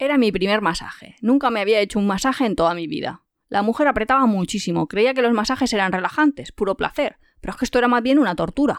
Era mi primer masaje. Nunca me había hecho un masaje en toda mi vida. La mujer apretaba muchísimo, creía que los masajes eran relajantes, puro placer, pero es que esto era más bien una tortura.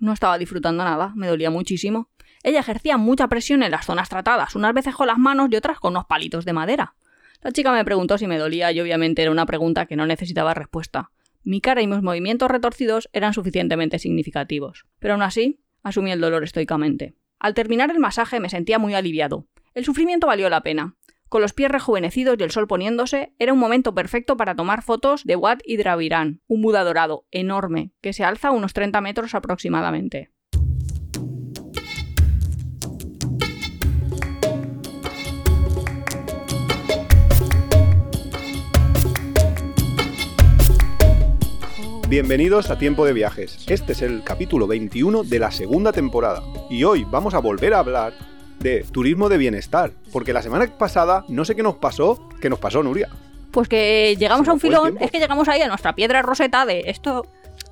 no estaba disfrutando nada, me dolía muchísimo. Ella ejercía mucha presión en las zonas tratadas, unas veces con las manos y otras con unos palitos de madera. La chica me preguntó si me dolía y obviamente era una pregunta que no necesitaba respuesta. Mi cara y mis movimientos retorcidos eran suficientemente significativos, pero aún así asumí el dolor estoicamente. Al terminar el masaje me sentía muy aliviado. El sufrimiento valió la pena. Con los pies rejuvenecidos y el sol poniéndose, era un momento perfecto para tomar fotos de Wat Hidravirán, un Buda dorado enorme, que se alza a unos 30 metros aproximadamente. Bienvenidos a Tiempo de Viajes. Este es el capítulo 21 de la segunda temporada. Y hoy vamos a volver a hablar de turismo de bienestar. Porque la semana pasada, no sé qué nos pasó, ¿qué nos pasó, Nuria? Pues que llegamos a un filón, es que llegamos ahí a nuestra piedra roseta de esto.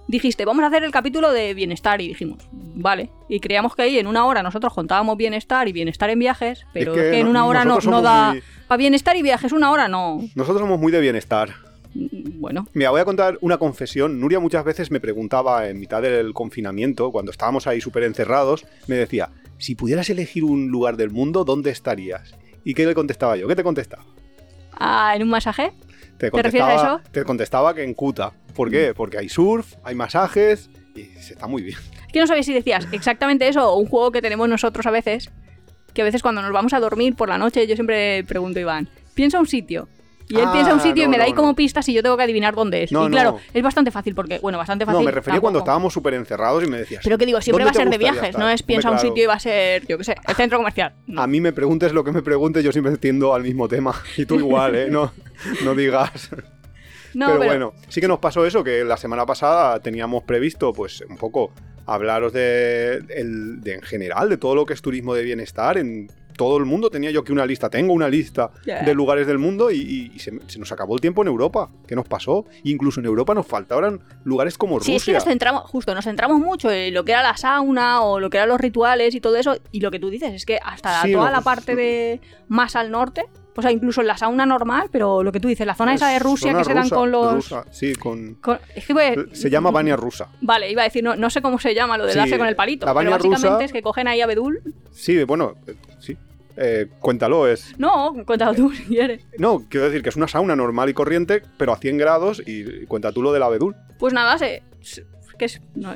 Dijiste, vamos a hacer el capítulo de bienestar y dijimos, vale. Y creíamos que ahí en una hora nosotros contábamos bienestar y bienestar en viajes, pero es que, en una hora no, no da... Para bienestar y viajes, una hora no. Nosotros somos muy de bienestar. Bueno. Mira, voy a contar una confesión. Nuria muchas veces me preguntaba en mitad del confinamiento, cuando estábamos ahí súper encerrados, me decía, si pudieras elegir un lugar del mundo, ¿dónde estarías? ¿Y qué le contestaba yo? ¿Qué te contestaba? Ah, ¿en un masaje? Te, contestaba, refieres a eso? Te contestaba que en Kuta. ¿Por qué? Mm. Porque hay surf, hay masajes y se está muy bien. Es que no sabía si decías exactamente eso o un juego que tenemos nosotros a veces, que a veces cuando nos vamos a dormir por la noche, yo siempre pregunto a Iván, piensa un sitio y él piensa un ah, sitio y me da ahí como pistas y yo tengo que adivinar dónde es. y claro, es bastante fácil porque, bueno, bastante fácil. No, me refería cuando estábamos súper encerrados y me decías. Pero que digo, siempre va a ser de viajes, no es piensa un sitio y va a ser, yo qué sé, el centro comercial. A mí me preguntes lo que me preguntes, yo siempre entiendo al mismo tema. Y tú igual, ¿eh? No, no digas. pero, bueno, sí que nos pasó eso, que la semana pasada teníamos previsto, pues, un poco hablaros de, de en general, de todo lo que es turismo de bienestar en todo el mundo tenía yo que una lista, tengo una lista de lugares del mundo y, se, nos acabó el tiempo en Europa. ¿Qué nos pasó? Incluso en Europa nos faltaban lugares como Rusia. Sí, es que nos centramos, justo, nos centramos mucho en lo que era la sauna o lo que eran los rituales y todo eso. Y lo que tú dices es que hasta toda la parte de más al norte o sea, incluso en la sauna normal, pero lo que tú dices, la zona esa de Rusia que se dan con los. sí, con. Se llama Bania rusa. Vale, iba a decir, no, no sé cómo se llama lo de darse con el palito. pero básicamente es que cogen ahí abedul. Sí, bueno, sí. Eh, cuéntalo, es. No, cuéntalo tú si quieres. No, quiero decir que es una sauna normal y corriente, pero a 100 grados y cuenta tú lo del abedul. Pues nada, se. que es. no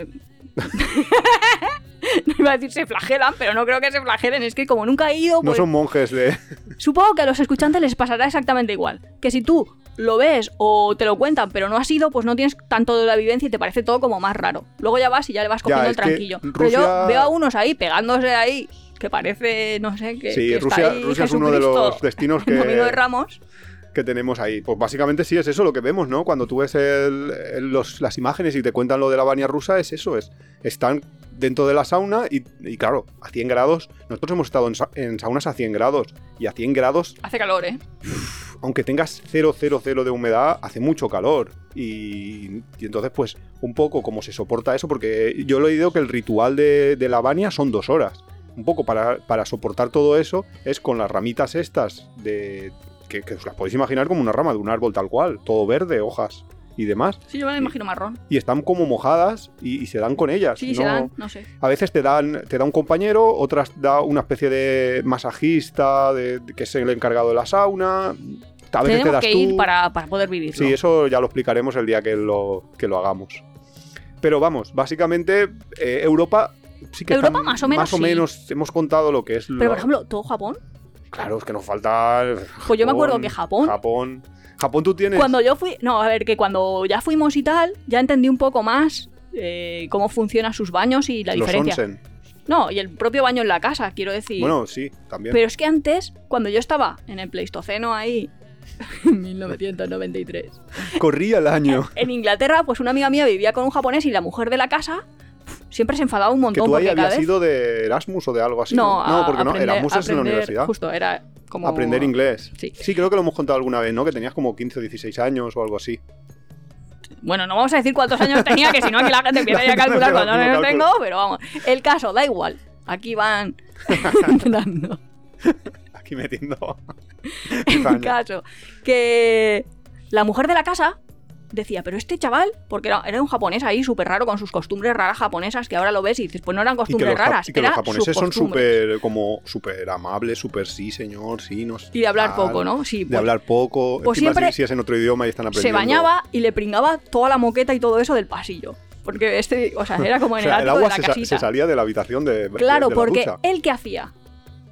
iba a decir se flagelan, pero no creo que se flagelen. Es que como nunca he ido. No pues son monjes de. Supongo que a los escuchantes les pasará exactamente igual. Que si tú lo ves o te lo cuentan, pero no has ido, pues no tienes tanto de la vivencia y te parece todo como más raro. Luego ya vas y ya le vas cogiendo el tranquillo. Pero yo veo a unos ahí pegándose ahí, que parece, no sé, que. Sí, Rusia, Rusia es uno de los destinos que. de Ramos que tenemos ahí. Pues básicamente sí es eso lo que vemos, ¿no? Cuando tú ves las imágenes y te cuentan lo de la Bania rusa, es eso, es están dentro de la sauna y, claro, a 100 grados, nosotros hemos estado en, saunas a 100 grados y a 100 grados... Hace calor, ¿eh? aunque tengas 000 de humedad, hace mucho calor. Y, entonces, pues, un poco como se soporta eso, porque yo lo he oído que el ritual de, la Bania son dos horas. Un poco para, para soportar todo eso es con las ramitas estas de que, os las podéis imaginar como una rama de un árbol tal cual, todo verde, hojas y demás. Sí, yo me la imagino marrón. Y están como mojadas y, se dan con ellas. Sí, se dan, no sé. A veces te dan, te da un compañero, otras da una especie de masajista de, que es el encargado de la sauna. A veces te das que ir para, poder vivir. Sí, eso ya lo explicaremos el día que lo, que lo hagamos. Pero vamos, básicamente eh, Europa sí que Europa más o menos. Más o menos hemos contado lo que es. Pero por ejemplo, todo Japón. Claro, es que nos falta. pues yo me acuerdo que Japón. Japón. Japón tú tienes. Cuando yo fui. No, a ver, que cuando ya fuimos y tal, ya entendí un poco más eh, cómo funcionan sus baños y la Los diferencia. Onsen. No, y el propio baño en la casa, quiero decir. Bueno, sí, también. Pero es que antes, cuando yo estaba en el Pleistoceno ahí, en 1993. Corría el año. En Inglaterra, pues una amiga mía vivía con un japonés y la mujer de la casa siempre se enfadaba un montón. ¿Que tú ahí habías sido de Erasmus o de algo así? No, no, porque no, Erasmus es en la universidad. Justo, era como... Aprender inglés. Sí. sí, creo que lo hemos contado alguna vez, ¿no? Que tenías como 15 o 16 años o algo así. Bueno, no vamos a decir cuántos años tenía, que si no aquí la gente empieza a calcular cuántos años tengo, pero vamos. El caso, da igual. Aquí van dando. aquí metiendo. en caso, que la mujer de la casa decía, pero este chaval, porque era, era un japonés ahí súper raro con sus costumbres raras japonesas que ahora lo ves y dices, pues no eran costumbres raras. Y que los japoneses son súper como súper amables, súper sí, señor, sí, no Y de hablar poco, ¿no? Sí. de pues hablar poco. Pues siempre si, es en otro idioma y están aprendiendo. Se bañaba y le pringaba toda la moqueta y todo eso del pasillo. Porque este, o sea, era como en el, el agua de la se, se, salía de la habitación de. Claro, de, porque él qué hacía.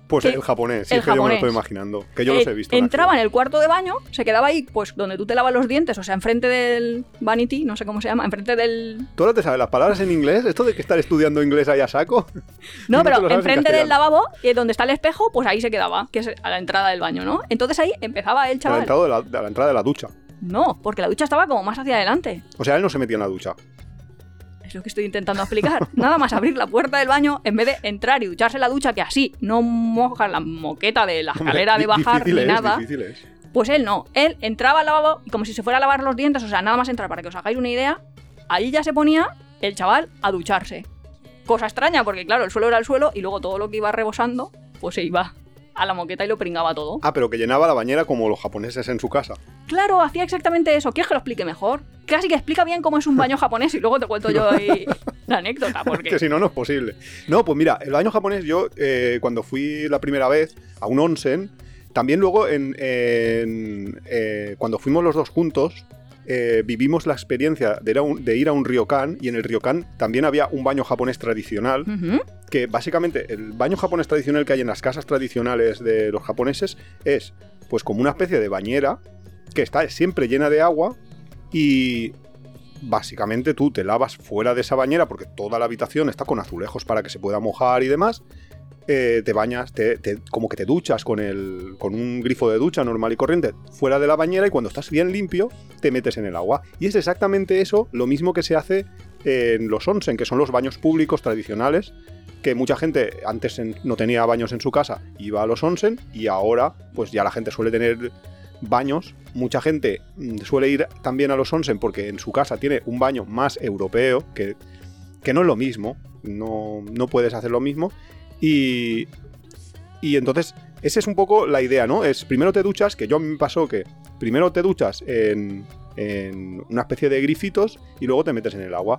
Pues el japonés, si es que yo me lo estoy imaginando. Que yo los he visto. Entraba en el cuarto de baño, se quedaba ahí, pues donde tú te lavas los dientes, o sea, enfrente del vanity, no sé cómo se llama, enfrente del. ¿Tú ahora te sabes las palabras en inglés? ¿Esto de que estar estudiando inglés ahí a saco? No, pero enfrente del lavabo, y donde está el espejo, pues ahí se quedaba, que es a la entrada del baño, ¿no? Entonces ahí empezaba el chaval. A la entrada de la ducha. No, porque la ducha estaba como más hacia adelante. O sea, él no se metía en la ducha. Es lo que estoy intentando explicar. Nada más abrir la puerta del baño en vez de entrar y ducharse la ducha, que así no moja la moqueta de la escalera de bajar ni nada. Pues él no. Él entraba al lavabo como si se fuera a lavar los dientes, o sea, nada más entrar para que os hagáis una idea, ahí ya se ponía el chaval a ducharse. Cosa extraña, porque claro, el suelo era el suelo y luego todo lo que iba rebosando, pues se iba a la moqueta y lo pringaba todo. Ah, pero que llenaba la bañera como los japoneses en su casa. Claro, hacía exactamente eso. ¿Quieres que lo explique mejor? Casi que explica bien cómo es un baño japonés y luego te cuento yo ahí la anécdota. Porque... que si no, no es posible. No, pues mira, el baño japonés yo eh, cuando fui la primera vez a un onsen, también luego en, eh, cuando fuimos los dos juntos, eh, vivimos la experiencia de ir, a un, de ir, a un, ryokan y en el ryokan también había un baño japonés tradicional que básicamente el baño japonés tradicional que hay en las casas tradicionales de los japoneses es pues como una especie de bañera que está siempre llena de agua y básicamente tú te lavas fuera de esa bañera porque toda la habitación está con azulejos para que se pueda mojar y demás eh, te bañas, te, como que te duchas con, el, con un grifo de ducha normal y corriente fuera de la bañera y cuando estás bien limpio te metes en el agua. Y es exactamente eso, lo mismo que se hace en los onsen, que son los baños públicos tradicionales, que mucha gente antes no tenía baños en su casa, iba a los onsen y ahora pues ya la gente suele tener baños. Mucha gente mm, suele ir también a los onsen porque en su casa tiene un baño más europeo, que, que no es lo mismo, no, no puedes hacer lo mismo. Y, y entonces, esa es un poco la idea, ¿no? Es primero te duchas, que yo me pasó que primero te duchas en, en una especie de grifitos y luego te metes en el agua.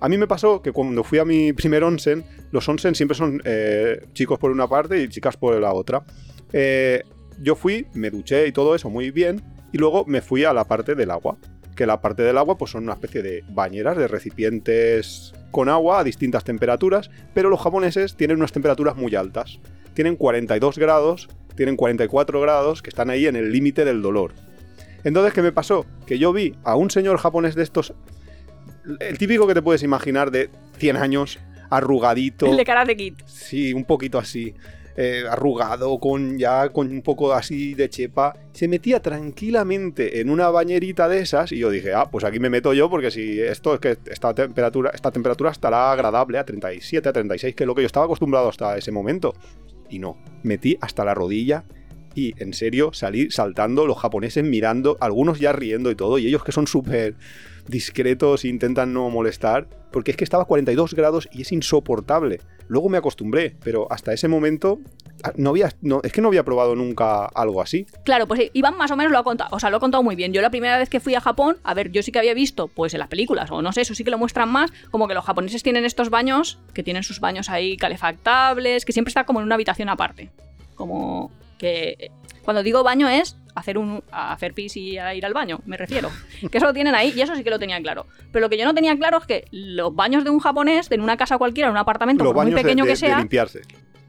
A mí me pasó que cuando fui a mi primer onsen, los onsen siempre son eh, chicos por una parte y chicas por la otra. Eh, yo fui, me duché y todo eso muy bien, y luego me fui a la parte del agua. Que la parte del agua pues son una especie de bañeras, de recipientes con agua a distintas temperaturas, pero los japoneses tienen unas temperaturas muy altas. Tienen 42 grados, tienen 44 grados, que están ahí en el límite del dolor. Entonces, ¿qué me pasó? Que yo vi a un señor japonés de estos, el típico que te puedes imaginar de 100 años, arrugadito. El de Karate Kid. Sí, un poquito así. Eh, arrugado, con ya con un poco así de chepa, se metía tranquilamente en una bañerita de esas y yo dije, ah, pues aquí me meto yo porque si esto es que esta temperatura, esta temperatura estará agradable a 37, a 36, que es lo que yo estaba acostumbrado hasta ese momento. Y no, metí hasta la rodilla y en serio salí saltando, los japoneses mirando, algunos ya riendo y todo, y ellos que son súper discretos e intentan no molestar, porque es que estaba a 42 grados y es insoportable. Luego me acostumbré, pero hasta ese momento ah, no había, no, es que no había probado nunca algo así. Claro, pues Iván más o menos lo ha contado, o sea, lo ha contado muy bien. Yo la primera vez que fui a Japón, a ver, yo sí que había visto, pues en las películas, o no sé, eso sí que lo muestran más, como que los japoneses tienen estos baños, que tienen sus baños ahí calefactables, que siempre está como en una habitación aparte. Como que cuando digo baño es hacer un hacer pis y ir al baño, me refiero. Que eso lo tienen ahí y eso sí que lo tenía claro. Pero lo que yo no tenía claro es que los baños de un japonés, en una casa cualquiera, en un apartamento, muy pequeño que sea. De limpiarse,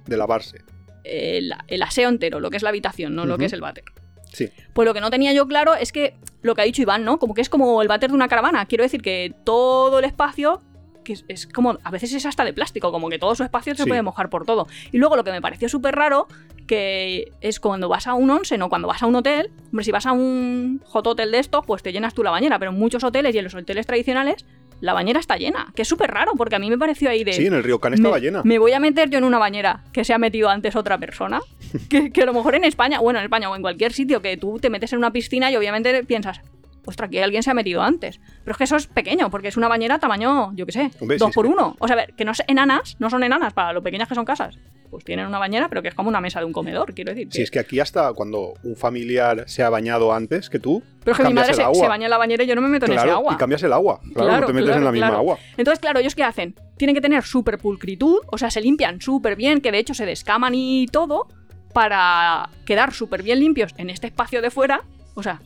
de lavarse. El, aseo entero, lo que es la habitación, no lo que es el váter. Sí. Pues lo que no tenía yo claro es que lo que ha dicho Iván, ¿no? Como que es como el váter de una caravana. Quiero decir que todo el espacio que es, como, a veces es hasta de plástico, como que todo su espacio se puede mojar por todo. Y luego lo que me pareció súper raro, que es cuando vas a un onsen o cuando vas a un hotel, hombre, si vas a un hot hotel de estos, pues te llenas tú la bañera, pero en muchos hoteles y en los hoteles tradicionales la bañera está llena, que es súper raro, porque a mí me pareció ahí de... Sí, en el río Can estaba llena. Me voy a meter yo en una bañera que se ha metido antes otra persona, que, que, a lo mejor en España, bueno, en España o en cualquier sitio que tú te metes en una piscina y obviamente piensas, ostras, aquí alguien se ha metido antes. Pero es que eso es pequeño, porque es una bañera tamaño, yo qué sé, Hombre, dos es por uno. O sea, a ver, que no es enanas, no son enanas para lo pequeñas que son casas. Pues tienen una bañera, pero que es como una mesa de un comedor, quiero decir. Si es que aquí hasta cuando un familiar se ha bañado antes que tú, Pero es que mi madre se, baña en la bañera y yo no me meto en ese agua. y cambias el agua. Claro, no te metes claro, en la misma agua. Entonces, claro, ¿ellos qué hacen? Tienen que tener súper pulcritud, o sea, se limpian súper bien, que de hecho se descaman y todo, para quedar súper bien limpios en este espacio de fuera, o sea,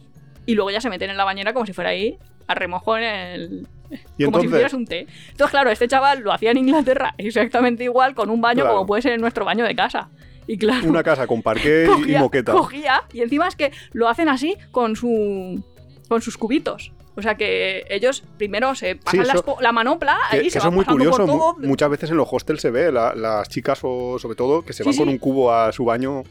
y luego ya se meten en la bañera como si fuera ahí a remojo en el... Y como si hicieras un té. Entonces, claro, este chaval lo hacía en Inglaterra exactamente igual, con un baño Claro. como puede ser en nuestro baño de casa. Y claro, una casa con parqué y- moqueta. cogía, y encima es que lo hacen así con su con sus cubitos. O sea que ellos primero se pasan eso- la, manopla Que, ahí que se eso van es muy curioso. mu- Muchas veces en los hostels se ve la- las chicas, o sobre todo, que se Sí, van con un cubo a su baño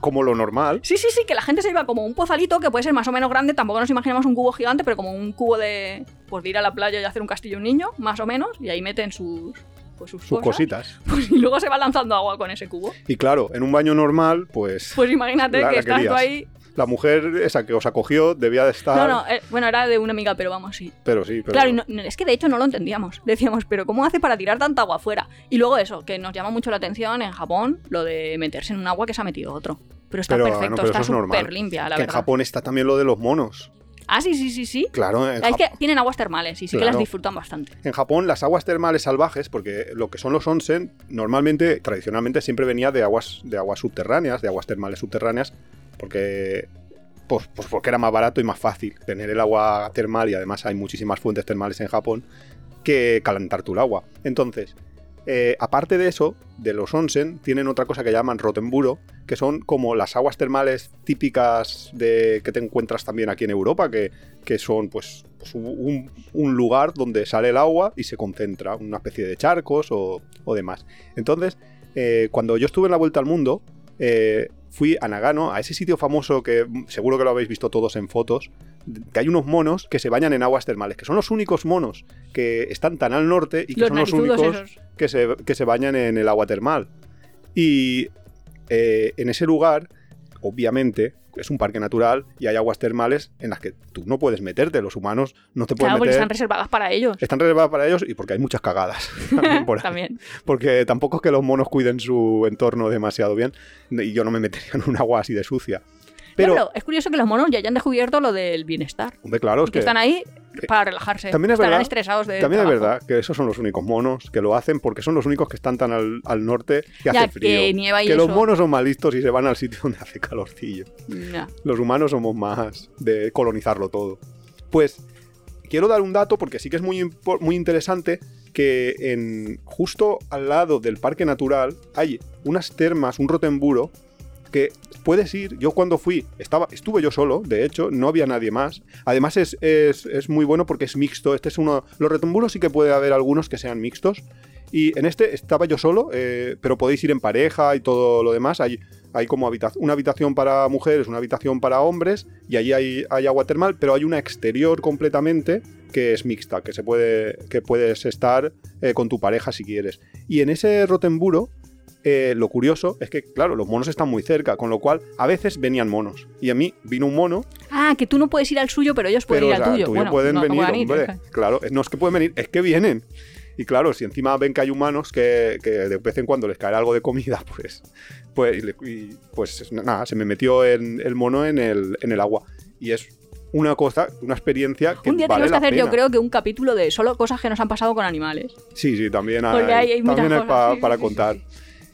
como lo normal. Sí, sí, sí, que la gente se lleva como un pozalito que puede ser más o menos grande, tampoco nos imaginamos un cubo gigante, pero como un cubo de pues de ir a la playa y hacer un castillo un niño, más o menos, y ahí meten sus pues sus, Sus cositas. pues, y luego se va lanzando agua con ese cubo. Y claro, en un baño normal, pues Pues imagínate que estás tú ahí. La mujer esa que os acogió debía de estar. No, no, eh, bueno, era de una amiga, pero vamos, sí. Pero sí, pero. Claro, y no- no- es que de hecho no lo entendíamos. Decíamos, pero ¿cómo hace para tirar tanta agua afuera? Y luego eso, que nos llama mucho la atención en Japón, lo de meterse en un agua que se ha metido otro. Pero está Pero, perfecto, pero está es súper limpia, la que en. Japón está también lo de los monos. Ah, sí, sí, sí, sí. Claro, en, Es que tienen aguas termales y sí que las disfrutan bastante. en Japón las aguas termales salvajes, porque lo que son los onsen, normalmente, tradicionalmente, siempre venía de aguas, de aguas subterráneas, de aguas termales subterráneas, porque. Pues, pues porque era más barato y más fácil tener el agua termal y además hay muchísimas fuentes termales en Japón que calentar tu agua. Entonces, eh, aparte de eso, de los onsen, tienen otra cosa que llaman rotemburo, que son como las aguas termales típicas de que te encuentras también aquí en Europa, que, que son pues, pues, un, un lugar donde sale el agua y se concentra, una especie de charcos o, o demás. Entonces, eh, cuando yo estuve en la vuelta al mundo, eh, fui a Nagano, a ese sitio famoso que seguro que lo habéis visto todos en fotos, que hay unos monos que se bañan en aguas termales, que son los únicos monos que están tan al norte y que Los son los únicos que se, que se bañan en el agua termal. Y eh, en ese lugar, obviamente, es un parque natural y hay aguas termales en las que tú no puedes meterte, los humanos no te pueden Claro, porque meter. están reservadas para ellos. Están reservadas para ellos y porque hay muchas cagadas. también por. También. Porque tampoco es que los monos cuiden su entorno demasiado bien y yo no me metería en un agua así de sucia. Pero, Pero, es curioso que los monos ya hayan descubierto lo del bienestar. hombre, claro, es que que están ahí para relajarse. también es verdad- estresados de también es verdad que esos son los únicos monos que lo hacen porque son los únicos que están tan al, al norte que Ya, hace frío. que nieva y que los monos son más listos y se van al sitio donde hace calorcillo. Ya. Los humanos somos más de colonizarlo todo. Pues quiero dar un dato porque sí que es muy, muy interesante que en justo al lado del parque natural hay unas termas, un rotemburo que puedes ir. Yo cuando fui estaba estuve yo solo, de hecho, no había nadie más. Además es, es- es muy bueno porque es mixto. Este es uno. Los retemburos sí que puede haber algunos que sean mixtos. Y en este estaba yo solo, eh, pero podéis ir en pareja y todo lo demás. Hay, hay como una habitación para mujeres, una habitación para hombres, y allí hay, hay agua termal, pero hay una exterior completamente que es mixta, que se puede. que puedes estar eh, con tu pareja si quieres. Y en ese rotemburo. Eh, lo curioso es que, claro, los monos están muy cerca, con lo cual a veces venían monos. Y a mí vino un mono Ah, que tú no puedes ir al suyo, pero ellos pueden pero, ir o al sea, tuyo. tuyos Bueno, pueden no, no venir, pueden hombre. Claro, no es que pueden venir, es que vienen. Y claro, si encima ven que hay humanos que, que de vez en cuando les cae algo de comida, pues, pues, y pues nada, se me metió en- el mono en el, en el agua. Y es una cosa, una experiencia que Un día vale tenemos que hacer, yo creo que un capítulo de solo cosas que nos han pasado con animales. Sí, sí, también hay, hay- hay también hay cosas, pa- sí, para sí, contar. sí.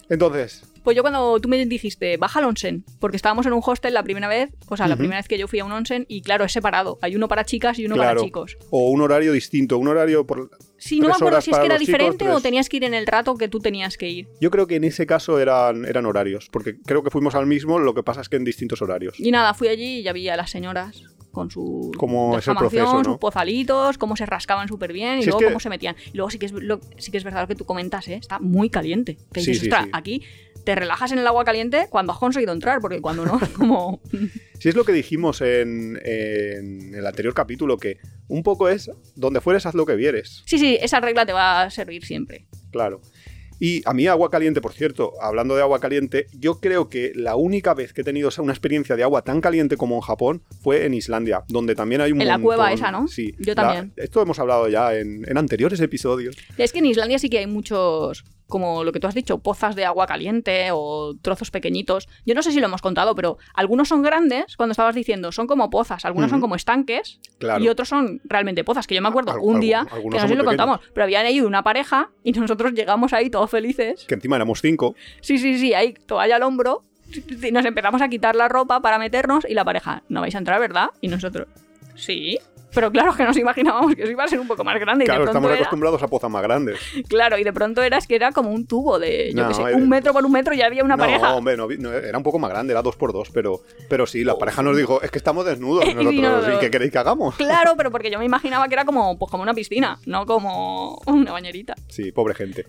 Entonces, Pues yo cuando tú me dijiste, baja al onsen, porque estábamos en un hostel la primera vez, o sea, la primera vez que yo fui a un onsen, y claro, es separado. Hay uno para chicas y uno Claro. para chicos. o un horario distinto, un horario por... Sí, no me acuerdo si es que era chicos, diferente o tenías que ir en el rato que tú tenías que ir. Yo creo que en ese caso eran, eran horarios, porque creo que fuimos al mismo, lo que pasa es que en distintos horarios. Y nada, fui allí y ya vi a las señoras con su Cómo es el proceso, ¿no? sus pozalitos, cómo se rascaban súper bien y Si es luego que- cómo se metían. Y luego sí que es, lo- sí que es verdad lo que tú comentas, ¿eh? está muy caliente. Que Sí, dices, sí, "Ostras, sí. aquí te relajas en el agua caliente cuando has conseguido entrar, porque cuando no, como... Si es lo que dijimos en, en el anterior capítulo, que un poco es donde fueres haz lo que vieres, Sí, sí, esa regla te va a servir siempre. claro. Y a mí agua caliente, por cierto, hablando de agua caliente, yo creo que la única vez que he tenido una experiencia de agua tan caliente como en Japón fue en Islandia, donde también hay un En la cueva esa, ¿no? Sí. Yo también. esto hemos hablado ya en, en anteriores episodios. Es que en Islandia sí que hay muchos como lo que tú has dicho, pozas de agua caliente o trozos pequeñitos. Yo no sé si lo hemos contado, pero algunos son grandes, cuando estabas diciendo, son como pozas, algunos son como estanques y otros son realmente pozas, que yo me acuerdo un día, que no sé si lo contamos, pero habían ido una pareja y nosotros llegamos ahí todos felices. Que encima éramos cinco. Sí, sí, sí, ahí toalla al hombro. Nos empezamos a quitar la ropa para meternos y la pareja, no vais a entrar, ¿verdad? Y nosotros, sí. Pero claro que nos imaginábamos que eso iba a ser un poco más grande. Claro, y de estamos acostumbrados a pozas más grandes. Claro, y de pronto era que era como un tubo de, yo qué sé, un metro por un metro y ya había una pareja. No, hombre, no, era un poco más grande, era dos por dos, pero, pero sí, la pareja nos dijo, es que estamos desnudos nosotros, ¿y qué queréis que hagamos? Claro, pero porque yo me imaginaba que era como, pues, como una piscina, no como una bañerita. Sí, pobre gente.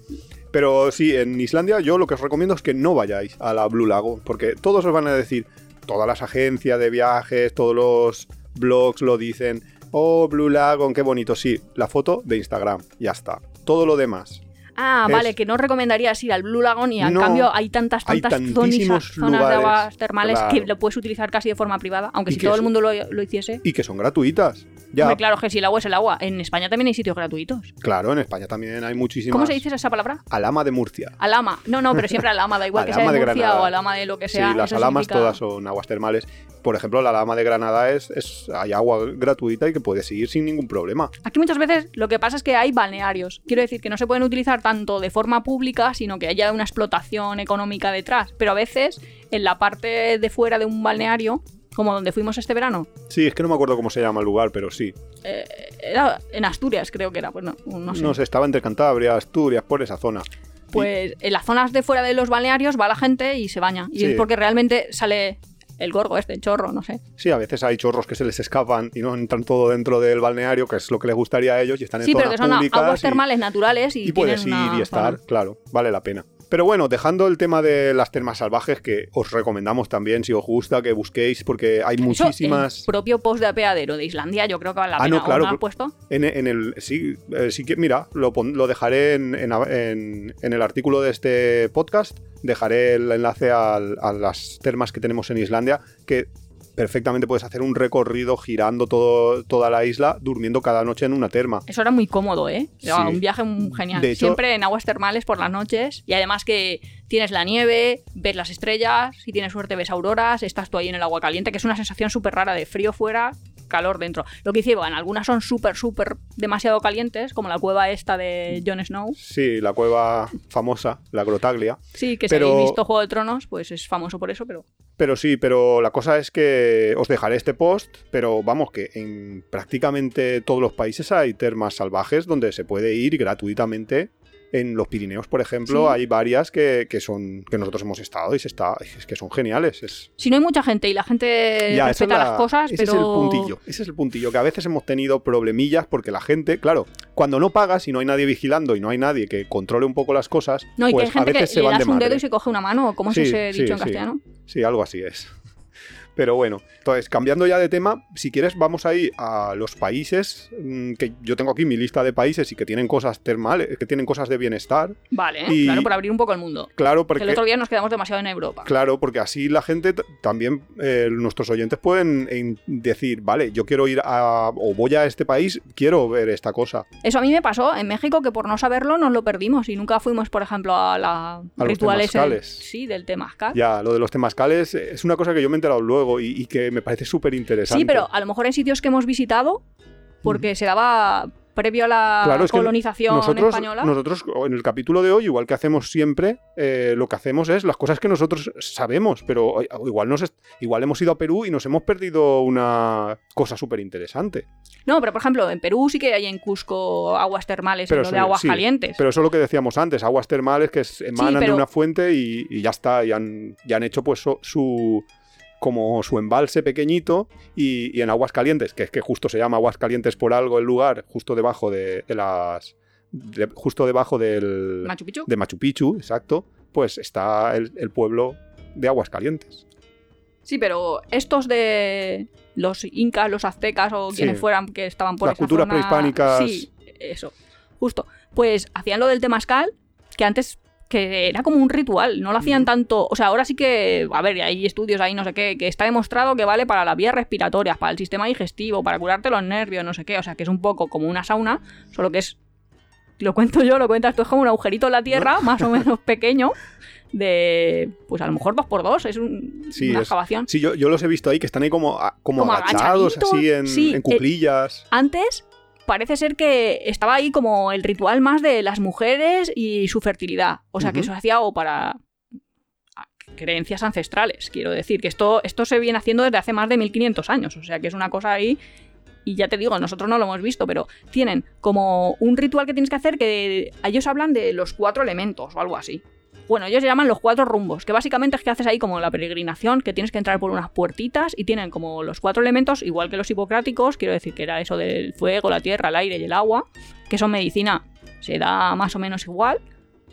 Pero sí, en Islandia yo lo que os recomiendo es que no vayáis a la Blue Lago, porque todos os van a decir, todas las agencias de viajes, todos los blogs lo dicen, oh, Blue Lagoon, qué bonito, sí, la foto de Instagram, ya está. Todo lo demás. Ah, vale, que no recomendarías ir al Blue Lagoon y en cambio hay tantas, tantas zonas de aguas termales que lo puedes utilizar casi de forma privada, aunque si todo el mundo lo, lo, hiciese. Y que son gratuitas. Ya. claro que si el agua es el agua. En España también hay sitios gratuitos. Claro, en España también hay muchísimas. ¿Cómo se dice esa palabra? Alama de Murcia. Alama. No, no, pero siempre alama, da igual que sea de, Murcia o alama de lo que sea. Sí, las alamas todas son aguas termales. Por ejemplo, la alama de Granada es, es hay agua gratuita y que puedes ir sin ningún problema. Aquí muchas veces lo que pasa es que hay balnearios. Quiero decir que no se pueden utilizar tanto de forma pública, sino que haya una explotación económica detrás. Pero a veces en la parte de fuera de un balneario como donde fuimos este verano. Sí, es que no me acuerdo cómo se llama el lugar, pero sí. Eh, era en Asturias, creo que era, pues no, no sé. No sé, estaba entre Cantabria, Asturias, por esa zona. Pues en las zonas de fuera de los balnearios va la gente y se baña. Y es porque realmente sale el gorgo este, el chorro, no sé. Sí, a veces hay chorros que se les escapan y no entran todo dentro del balneario, que es lo que les gustaría a ellos y están en sí, pero que son aguas termales naturales y, y puedes ir y estar, claro, vale la pena. Pero bueno, dejando el tema de las termas salvajes, que os recomendamos también, si os gusta, que busquéis, porque hay muchísimas. El propio post de apeadero de Islandia, yo creo que vale la ah, pena. No, claro. ¿no puesto? En, el, sí, eh, sí que, mira, lo, lo dejaré en, en, el artículo de este podcast. Dejaré el enlace a, a las termas que tenemos en Islandia, que perfectamente puedes hacer un recorrido girando todo, toda la isla, durmiendo cada noche en una terma. Eso era muy cómodo, ¿eh? Un viaje genial. Siempre en aguas termales por las noches y además que tienes la nieve, ves las estrellas, si tienes suerte ves auroras, estás tú ahí en el agua caliente, que es una sensación súper rara de frío fuera, calor dentro. Lo que hicieron, algunas son súper, súper demasiado calientes, como la cueva esta de Jon Snow. Sí, la cueva famosa, la Grotaglia. Sí, que si habéis visto Juego de Tronos, pues es famoso por eso, pero... Pero sí, pero la cosa es que os dejaré este post, pero vamos, que en prácticamente todos los países hay termas salvajes donde se puede ir gratuitamente en los Pirineos, por ejemplo, hay varias que, son que nosotros hemos estado y se está, es que son geniales. Es... Si no hay mucha gente y la gente respeta las cosas, ese es el puntillo, ese es el puntillo, que a veces hemos tenido problemillas porque la gente, claro, cuando no pagas y no hay nadie vigilando y no hay nadie que controle un poco las cosas, no, y que hay pues gente que le das un dedo y se coge una mano, ¿cómo es ese dicho en castellano? Sí, algo así es. Pero bueno, entonces, cambiando ya de tema, si quieres, vamos ahí a los países, mm, que yo tengo aquí mi lista de países y que tienen cosas termales, que tienen cosas de bienestar. Vale, claro, por abrir un poco el mundo. Claro, porque... el otro día nos quedamos demasiado en Europa. Claro, porque así la gente también, eh, nuestros oyentes pueden decir, vale, yo quiero ir a, o voy a este país, quiero ver esta cosa. Eso a mí me pasó en México, que por no saberlo nos lo perdimos y nunca fuimos, por ejemplo, a la a rituales. sí, del temazcal. Ya, lo de los temazcales es una cosa que yo me he enterado luego y, que me parece súper interesante. Sí, pero a lo mejor en sitios que hemos visitado, porque se daba previo a la colonización española. Nosotros, en el capítulo de hoy, igual que hacemos siempre, eh, lo que hacemos es las cosas que nosotros sabemos, pero igual, nos igual hemos ido a Perú y nos hemos perdido una cosa súper interesante. No, pero por ejemplo, en Perú sí que hay en Cusco aguas termales, pero de aguas calientes. Pero eso es lo que decíamos antes, aguas termales que emanan de una fuente y, ya está, y han, han hecho pues su como su embalse pequeñito y, en aguas calientes, que es que justo se llama aguas calientes por algo el lugar, justo debajo de, las... justo debajo del... Machu Picchu. De Machu Picchu, exacto, pues está el, pueblo de aguas calientes. Sí, pero estos de los incas, los aztecas o quienes fueran que estaban por Las culturas prehispánicas. Sí, eso, justo. Pues hacían lo del temazcal, que antes que era como un ritual, no lo hacían tanto, o sea, ahora sí que, a ver, hay estudios ahí, no sé qué, que está demostrado que vale para las vías respiratorias, para el sistema digestivo, para curarte los nervios, no sé qué, o sea, que es un poco como una sauna, solo que es, lo cuento yo, lo cuentas tú, es como un agujerito en la tierra, más o menos pequeño, de, pues a lo mejor dos por dos, es un, una excavación. Sí, yo, yo, los he visto ahí, que están ahí como, como, agachados, así, en, en eh, cuclillas. antes parece ser que estaba ahí como el ritual más de las mujeres y su fertilidad. O sea, que eso hacía o para creencias ancestrales, quiero decir, que esto, esto se viene haciendo desde hace más de 1500 años, o sea, que es una cosa ahí y ya te digo, nosotros no lo hemos visto, pero tienen como un ritual que tienes que hacer que ellos hablan de los cuatro elementos o algo así. Bueno, ellos se llaman los cuatro rumbos, que básicamente es que haces ahí como la peregrinación, que tienes que entrar por unas puertitas y tienen como los cuatro elementos, igual que los hipocráticos, quiero decir que era eso del fuego, la tierra, el aire y el agua, que son medicina, se da más o menos igual,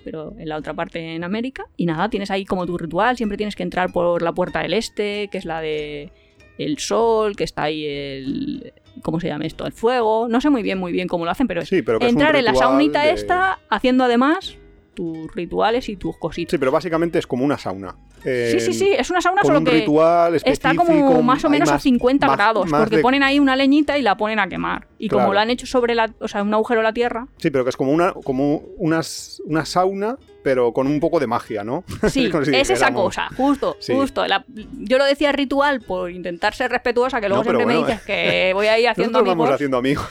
pero en la otra parte en América. Y nada, tienes ahí como tu ritual, siempre tienes que entrar por la puerta del este, que es la de el sol, que está ahí el... ¿Cómo se llama esto? El fuego. No sé muy bien, muy bien cómo lo hacen, pero, sí, pero entrar en la saunita esta, haciendo además tus rituales y tus cositas. Sí, pero básicamente es como una sauna. sí, sí, sí, es una sauna solo un que ritual está como más o menos a 50 grados, porque ponen ahí una leñita y la ponen a quemar. Y como lo han hecho sobre la, o sea, un agujero en la tierra. Sí, pero que es como una, como unas, una sauna pero con un poco de magia, ¿no? Sí, es esa cosa, justo, justo. yo lo decía ritual por intentar ser respetuosa, que luego siempre me dices que voy a ir haciendo amigos. vamos haciendo amigos.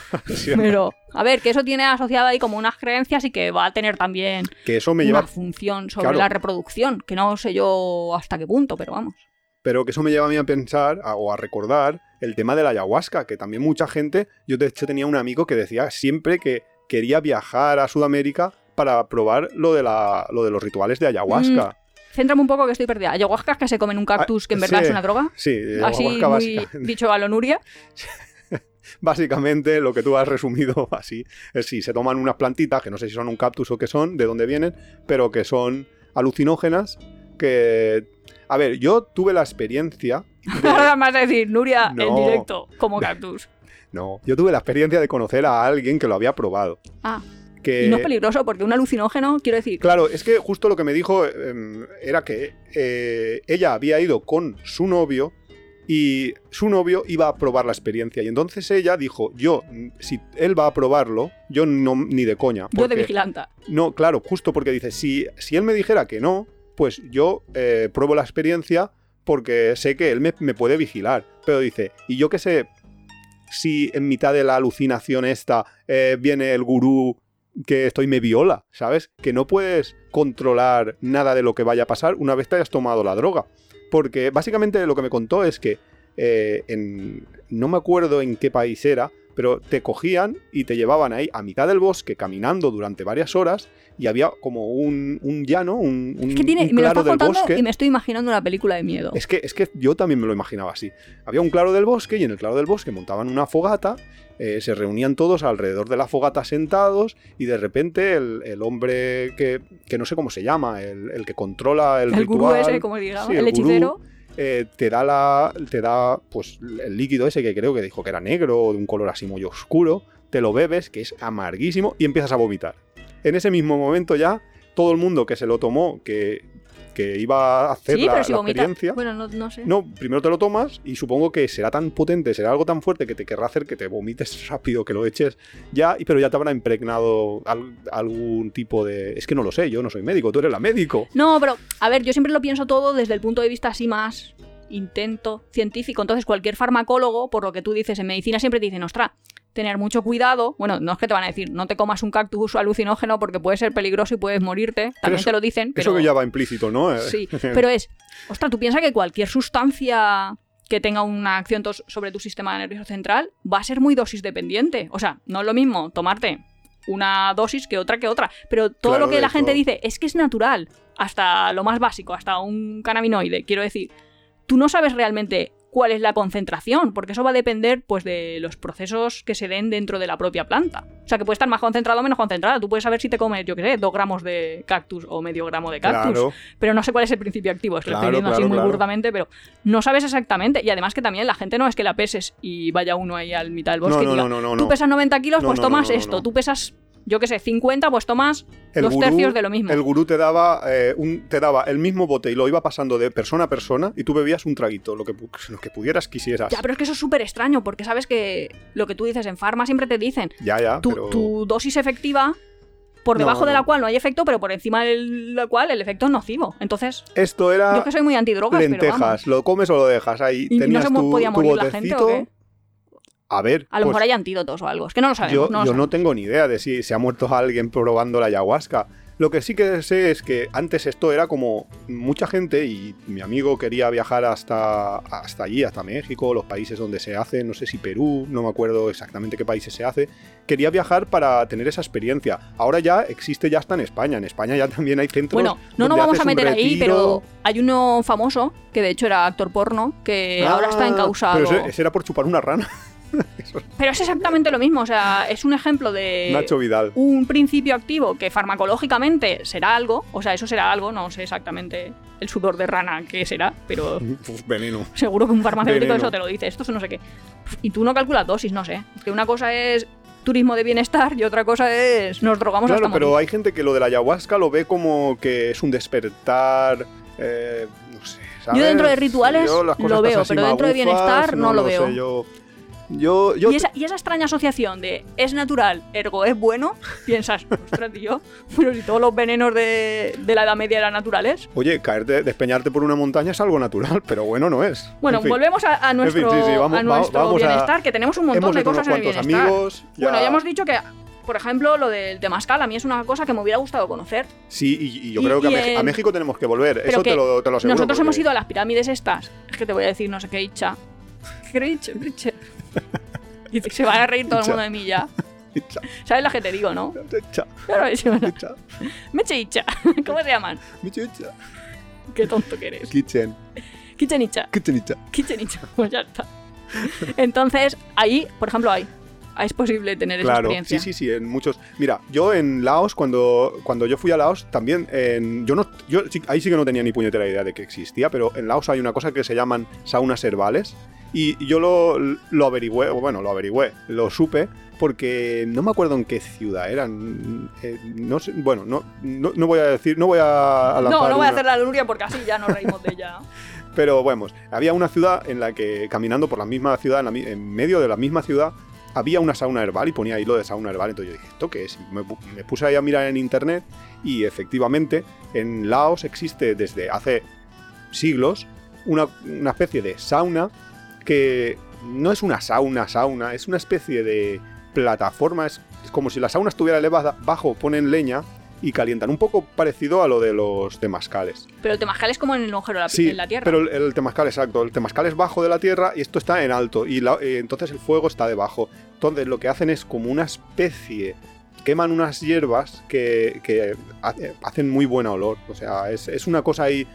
pero, a ver, que eso tiene asociado ahí como unas creencias y que va a tener también que eso me lleva... una función sobre la reproducción, que no sé yo hasta qué punto, pero vamos. Pero que eso me lleva a mí a pensar o a recordar el tema de la ayahuasca, que también mucha gente, yo de hecho tenía un amigo que decía siempre que quería viajar a Sudamérica para probar lo de, la, lo de los rituales de ayahuasca. Mm, céntrame un poco que estoy perdida. ¿Ayahuasca es que se comen un cactus que en verdad es una droga? Sí, así muy dicho a lo Nuria. Básicamente lo que tú has resumido así es si se toman unas plantitas, que no sé si son un cactus o qué son, de dónde vienen, pero que son alucinógenas, que... A ver, yo tuve la experiencia... Ahora más decir, Nuria en directo, como cactus. No, yo tuve la experiencia de conocer a alguien que lo había probado. Ah. Y no es peligroso, porque un alucinógeno, quiero decir... Claro, es que justo lo que me dijo em, era que eh, ella había ido con su novio y su novio iba a probar la experiencia. Y entonces ella dijo, yo, si él va a probarlo, yo no, ni de coña. yo de vigilanta. No, claro, justo porque dice, si, si él me dijera que no, pues yo eh, pruebo la experiencia porque sé que él me, me puede vigilar. Pero dice, y yo qué sé, si en mitad de la alucinación esta eh, viene el gurú que estoy me viola, ¿sabes? Que no puedes controlar nada de lo que vaya a pasar una vez te hayas tomado la droga. Porque básicamente lo que me contó es que eh, en, no me acuerdo en qué país era, pero te cogían y te llevaban ahí a mitad del bosque caminando durante varias horas y había como un, llano, un, un, es que tiene, me lo estás contando y me estoy imaginando una película de miedo. Es que, es que yo también me lo imaginaba así. Había un claro del bosque y en el claro del bosque montaban una fogata, eh, se reunían todos alrededor de la fogata sentados y de repente el, hombre que, que, no sé cómo se llama, el, que controla el, el ritual... ese, como digamos, el, hechicero... Eh, te da la te da pues el líquido ese que creo que dijo que era negro o de un color así muy oscuro, te lo bebes, que es amarguísimo y empiezas a vomitar. En ese mismo momento ya todo el mundo que se lo tomó, que que iba a hacer la, experiencia. Bueno, no, sé. No, primero te lo tomas y supongo que será tan potente, será algo tan fuerte que te querrá hacer que te vomites rápido, que lo eches ya, pero ya te habrá impregnado algún tipo de... Es que no lo sé, yo no soy médico, tú eres la médico. No, pero a ver, yo siempre lo pienso todo desde el punto de vista así más intento científico. Entonces, cualquier farmacólogo, por lo que tú dices en medicina, siempre te dicen, ostras, tener mucho cuidado. Bueno, no es que te van a decir, no te comas un cactus alucinógeno porque puede ser peligroso y puedes morirte. También te lo dicen. Eso que ya va implícito, ¿no? Sí, pero es, ostras, tú piensas que cualquier sustancia que tenga una acción sobre tu sistema nervioso central va a ser muy dosis dependiente. O sea, no es lo mismo tomarte una dosis que otra que otra. Pero todo lo que la gente dice es que es natural. Hasta lo más básico, hasta un cannabinoide. Quiero decir, tú no sabes realmente cuál es la concentración, porque eso va a depender pues de los procesos que se den dentro de la propia planta. O sea, que puede estar más concentrado o menos concentrada. Tú puedes saber si te comes, yo qué sé, dos gramos de cactus o medio gramo de cactus, pero no sé cuál es el principio activo. Es que lo estoy viendo así muy burdamente, pero no sabes exactamente. Y además que también la gente no es que la peses y vaya uno ahí al mitad del bosque y diga, tú pesas 90 kilos, pues tomas esto. Tú pesas yo qué sé, 50, pues tomas dos tercios de lo mismo. El gurú te daba, eh, un, te daba el mismo bote y lo iba pasando de persona a persona y tú bebías un traguito, lo que, lo que pudieras quisieras. Ya, pero es que eso es súper extraño porque sabes que lo que tú dices en farma siempre te dicen. Ya, ya. Tu, tu dosis efectiva por debajo de la cual no hay efecto, pero por encima de la cual el efecto es nocivo. Entonces, esto era yo que soy muy antidrogas, lentejas, lo comes o lo dejas ahí. ¿Y Tenías no se podía morir la gente ¿o qué? A ver. A lo mejor pues hay antídotos o algo. Es que no lo sabemos. Yo no, no tengo ni idea de si se ha muerto alguien probando la ayahuasca. Lo que sí que sé es que antes esto era como mucha gente y mi amigo quería viajar hasta, hasta allí, hasta México, los países donde se hace, no sé si Perú, no me acuerdo exactamente qué países se hace, quería viajar para tener esa experiencia. Ahora ya existe, ya está en España, en España ya también hay centros... Bueno, no nos vamos a meter ahí, pero hay uno famoso, que de hecho era actor porno, que ahora está encausado. Ah, pero ese era por chupar una rana. Pero es exactamente lo mismo, o sea, es un ejemplo de Nacho Vidal. un principio activo que farmacológicamente será algo, o sea, eso será algo, no sé exactamente el sudor de rana qué será, pero veneno. Seguro que un farmacéutico eso te lo dice, esto es no sé qué. Y tú no calculas dosis, no sé, que una cosa es turismo de bienestar y otra cosa es nos drogamos claro, pero hay gente que lo de la ayahuasca lo ve como que es un despertar, eh, no sé. Yo dentro de rituales lo veo, pero dentro de bienestar no, lo, veo. yo yo, ¿Y, esa, extraña asociación de es natural, ergo es bueno, piensas, ostras, tío, pero si todos los venenos de, la Edad Media eran naturales. Oye, caerte, despeñarte por una montaña es algo natural, pero bueno no es. Bueno, volvemos a, nuestro, bienestar, que tenemos un montón de cosas en el bienestar. Bueno, ya hemos dicho que por ejemplo, lo del temazcal, a mí es una cosa que me hubiera gustado conocer. Sí, y, yo creo que a, México tenemos que volver, eso te lo, te lo aseguro. Nosotros hemos ido a las pirámides estas, es que te voy a decir no sé qué dicha. Y se van a reír todo el mundo de mí ya. ¿Sabes lo que te digo, no? Claro, Meche Icha. ¿Cómo se llaman? Meche Icha. Qué tonto que eres. Kitchen. Kitchen Icha. Kitchen Icha. Kitchen Icha. Pues ya está. Entonces, ahí, por ejemplo, hay. Es posible tener esa experiencia. Sí, sí, sí, en muchos. Mira, yo en Laos, cuando, cuando yo fui a Laos, también, en, yo no, yo ahí sí que no tenía ni puñetera idea de que existía, pero en Laos hay una cosa que se llaman saunas herbales, y yo lo, lo averigüé, bueno, lo averigüé, lo supe, porque no me acuerdo en qué ciudad eran. Eh, no sé, bueno, no, no, voy a decir, no voy a, No, no voy a hacer la luria porque así ya nos reímos de ella. Pero bueno, había una ciudad en la que caminando por la misma ciudad, en, medio de la misma ciudad, había una sauna herbal y ponía ahí lo de sauna herbal. Entonces yo dije, ¿esto qué es? Me, puse ahí a mirar en internet y efectivamente en Laos existe desde hace siglos una, una especie de sauna que no es una sauna, sauna, es una especie de plataforma, es, como si la sauna estuviera elevada, bajo ponen leña y calientan, un poco parecido a lo de los temazcales. Pero el temazcal es como en el agujero de la tierra. pero el, el, temazcal, exacto, el temazcal es bajo de la tierra y esto está en alto, y eh, entonces el fuego está debajo. Entonces lo que hacen es como una especie queman unas hierbas que, que, hacen muy buen olor. O sea, es, es una cosa ahí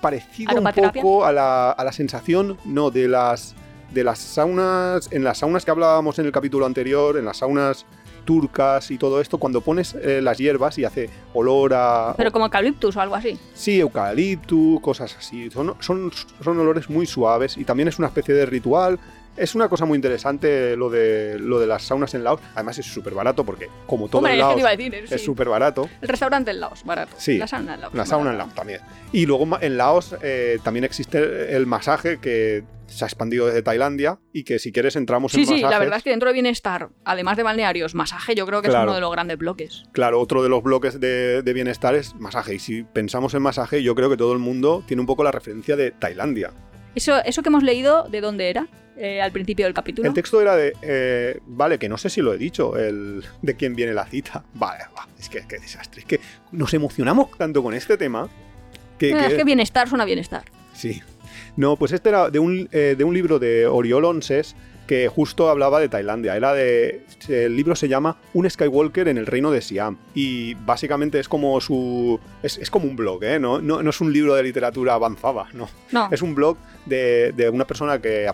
parecido un poco a la, a la sensación, no, de las de las saunas, en las saunas que hablábamos en el capítulo anterior, en las saunas turcas y todo esto, cuando pones eh, las hierbas y hace olor a... Pero como eucaliptus o algo así. Sí, eucaliptus, cosas así. Son, son, son olores muy suaves y también es una especie de ritual es una cosa muy interesante lo de, lo de las saunas en Laos. Además es súper barato porque, como todo en Laos, es súper barato. El restaurante en Laos, barato. Sí. La sauna en Laos. La sauna en Laos también. Y luego en Laos eh, también existe el masaje que se ha expandido desde Tailandia y que si quieres entramos en masajes. Sí, sí, la verdad es que dentro de bienestar, además de balnearios, masaje yo creo que es uno de los grandes bloques. Claro, otro de los bloques de, de bienestar es masaje. Y si pensamos en masaje, yo creo que todo el mundo tiene un poco la referencia de Tailandia. Eso, eso que hemos leído, ¿de dónde era? Eh, al principio del capítulo. El texto era de. Eh, vale, que no sé si lo he dicho, el de quién viene la cita. Vale, es que qué desastre. Es que nos emocionamos tanto con este tema. Que, Es que bienestar suena bienestar. Sí. No, pues este era de un, eh, de un libro de Oriol Onses que justo hablaba de Tailandia. Era de. El libro se llama Un Skywalker en el reino de Siam. Y básicamente es como su. Es, como un blog, ¿eh? No, no, es un libro de literatura avanzada, no. no. Es un blog de, de una persona que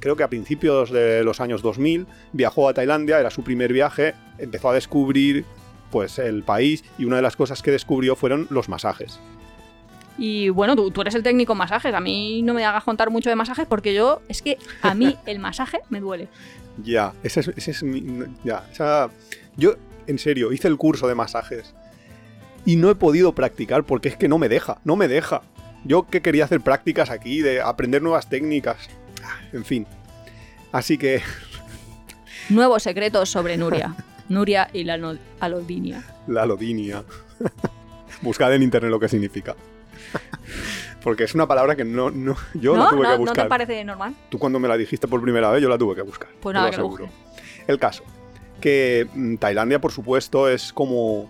creo que a principios de los años 2000 viajó a Tailandia, era su primer viaje, empezó a descubrir pues el país y una de las cosas que descubrió fueron los masajes. Y bueno, tú, tú, eres el técnico en masajes. A mí no me hagas contar mucho de masajes porque yo, es que a mí el masaje me duele. Ya, ese es, ese es mi. Ya, o sea, yo en serio, hice el curso de masajes y no he podido practicar porque es que no me deja, no me deja. Yo que quería hacer prácticas aquí, de aprender nuevas técnicas, en fin. Así que... Nuevos secretos sobre Nuria. Nuria y la alodinia. La alodinia. Buscad en internet lo que significa. Porque es una palabra que no, no yo la tuve que buscar. ¿No te parece normal? Tú cuando me la dijiste por primera vez, yo la tuve que buscar. Pues nada, que seguro. El caso, que mm, Tailandia, por supuesto, es como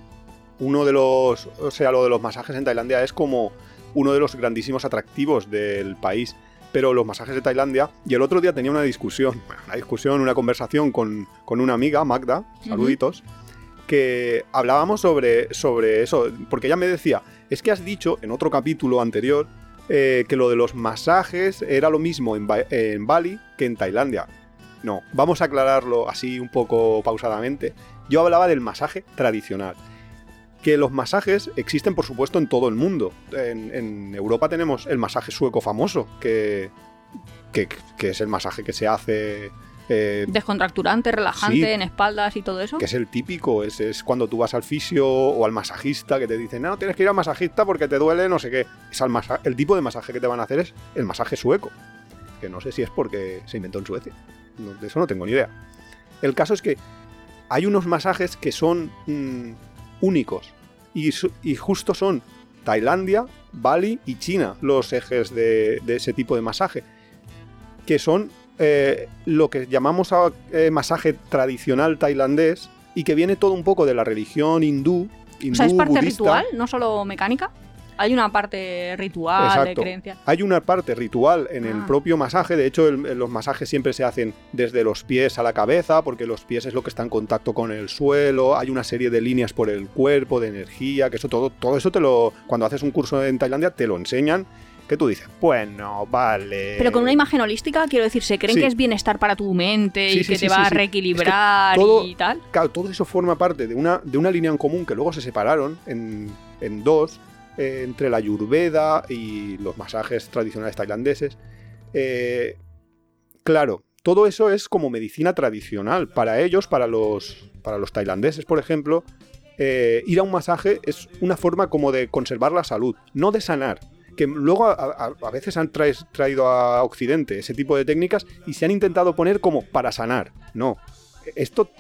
uno de los, o sea, lo de los masajes en Tailandia es como uno de los grandísimos atractivos del país. Pero los masajes de Tailandia, y el otro día tenía una discusión, una discusión, una conversación con, una amiga, Magda, saluditos, que hablábamos sobre, sobre eso, porque ella me decía, es que has dicho en otro capítulo anterior eh, que lo de los masajes era lo mismo en, en Bali que en Tailandia. No, vamos a aclararlo así un poco pausadamente. Yo hablaba del masaje tradicional que los masajes existen, por supuesto, en todo el mundo. En, Europa tenemos el masaje sueco famoso, que, que, es el masaje que se hace... Eh, Descontracturante, relajante, en espaldas y todo eso. Que es el típico, es, es, cuando tú vas al fisio o al masajista que te dicen, no, tienes que ir al masajista porque te duele, no sé qué. Es al el tipo de masaje que te van a hacer es el masaje sueco. Que no sé si es porque se inventó en Suecia. de eso no tengo ni idea. El caso es que hay unos masajes que son... Mm, únicos. Y, justo son Tailandia, Bali y China los ejes de, ese tipo de masaje. Que son eh, lo que llamamos eh, masaje tradicional tailandés y que viene todo un poco de la religión hindú. hindú o sea, es parte ritual, no solo mecánica. Hay una parte ritual de creencia. Hay una parte ritual en el ah. propio masaje. De hecho, los masajes siempre se hacen desde los pies a la cabeza, porque los pies es lo que está en contacto con el suelo. Hay una serie de líneas por el cuerpo, de energía, que eso todo, todo eso te lo. Cuando haces un curso en Tailandia, te lo enseñan que tú dices, bueno, vale. Pero con una imagen holística, quiero decir, ¿se creen que es bienestar para tu mente y que te va a reequilibrar y tal? Claro, todo eso forma parte de una, de una línea en común que luego se separaron en, en dos, eh, entre la ayurveda y los masajes tradicionales tailandeses. Eh, claro, todo eso es como medicina tradicional. Para ellos, para los, para los tailandeses, por ejemplo, eh, ir a un masaje es una forma como de conservar la salud, no de sanar. Que luego a, veces han traído a Occidente ese tipo de técnicas y se han intentado poner como para sanar. No. Esto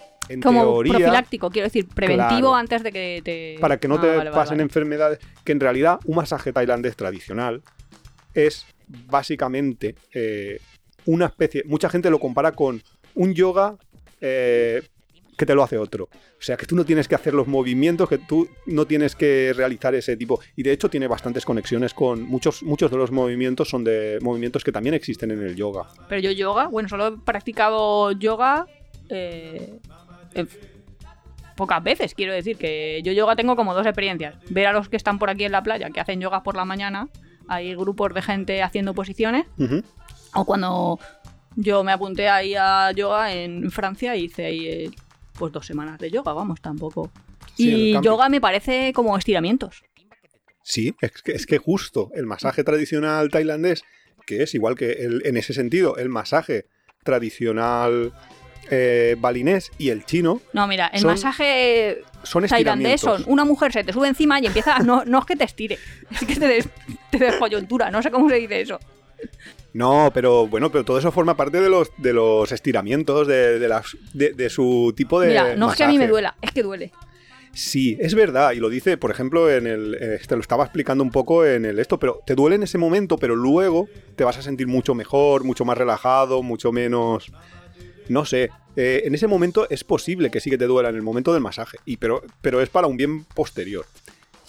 como profiláctico, quiero decir, preventivo antes de que te... Para que no ah, te pasen enfermedades. Que en realidad un masaje tailandés tradicional es básicamente eh, una especie... Mucha gente lo compara con un yoga eh, que te lo hace otro. O sea, que tú no tienes que hacer los movimientos, que tú no tienes que realizar ese tipo. Y de hecho tiene bastantes conexiones con muchos, muchos de los movimientos son de movimientos que también existen en el yoga. Pero yo yoga, bueno, solo he practicado yoga eh, pocas veces, quiero decir, que yo yoga tengo como dos experiencias. Ver a los que están por aquí en la playa, que hacen yoga por la mañana, hay grupos de gente haciendo posiciones, o cuando yo me apunté ahí a yoga en Francia y hice ahí eh, pues dos semanas de yoga, vamos, tampoco. y yoga me parece como estiramientos. Sí, es que, es que justo el masaje tradicional tailandés, que es igual que el, en ese sentido el masaje tradicional eh, balinés y el chino. No, mira, el masaje tailandés son una mujer se te sube encima y empieza. No, no es que te estire, es que te des, te no sé cómo se dice eso. No, pero bueno, pero todo eso forma parte de los, de los estiramientos, de, las, de, su tipo de. Mira, no es que a mí me duela, es que duele. Sí, es verdad, y lo dice, por ejemplo, en el. Eh, te lo estaba explicando un poco en el esto, pero te duele en ese momento, pero luego te vas a sentir mucho mejor, mucho más relajado, mucho menos no sé. Eh, en ese momento es posible que sí que te duela en el momento del masaje, y, pero, pero es para un bien posterior.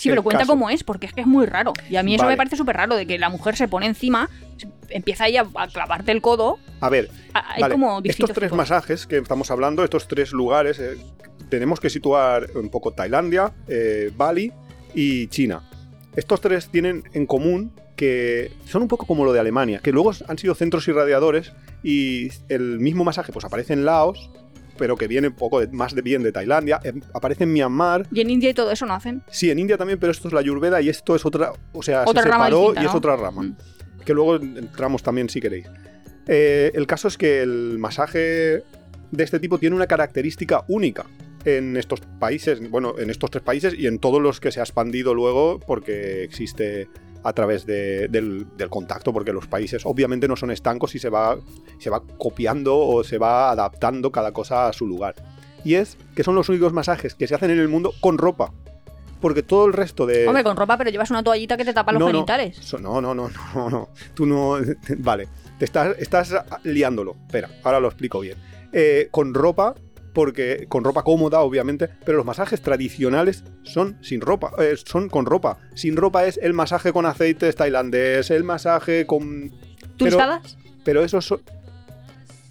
Sí, pero cuenta cómo es, porque es que es muy raro. Y a mí eso me parece súper raro, de que la mujer se pone encima, empieza ahí a, clavarte el codo. A ver, estos tres masajes que estamos hablando, estos tres lugares, eh, tenemos que situar un poco Tailandia, eh, Bali y China. Estos tres tienen en común que son un poco como lo de Alemania, que luego han sido centros irradiadores y el mismo masaje pues aparece en Laos, pero que viene un poco más de bien de Tailandia, em, aparece en Myanmar. ¿Y en India y todo eso no hacen? Sí, en India también, pero esto es la Ayurveda y esto es otra, o sea, se separó y es otra rama, mm. que luego entramos también si queréis. Eh, el caso es que el masaje de este tipo tiene una característica única, en estos países, bueno, en estos tres países y en todos los que se ha expandido luego porque existe a través del, contacto, porque los países obviamente no son estancos y se va, se va copiando o se va adaptando cada cosa a su lugar. Y es que son los únicos masajes que se hacen en el mundo con ropa. Porque todo el resto de. Hombre, con ropa, pero llevas una toallita que te tapa los genitales. No, no, no, no, no, Tú no. Vale. Te estás, estás liándolo. Espera, ahora lo explico bien. Eh, con ropa porque con ropa cómoda, obviamente, pero los masajes tradicionales son sin ropa, eh, son con ropa. Sin ropa es el masaje con aceites tailandés, el masaje con... ¿Turistadas? Pero, pero esos son...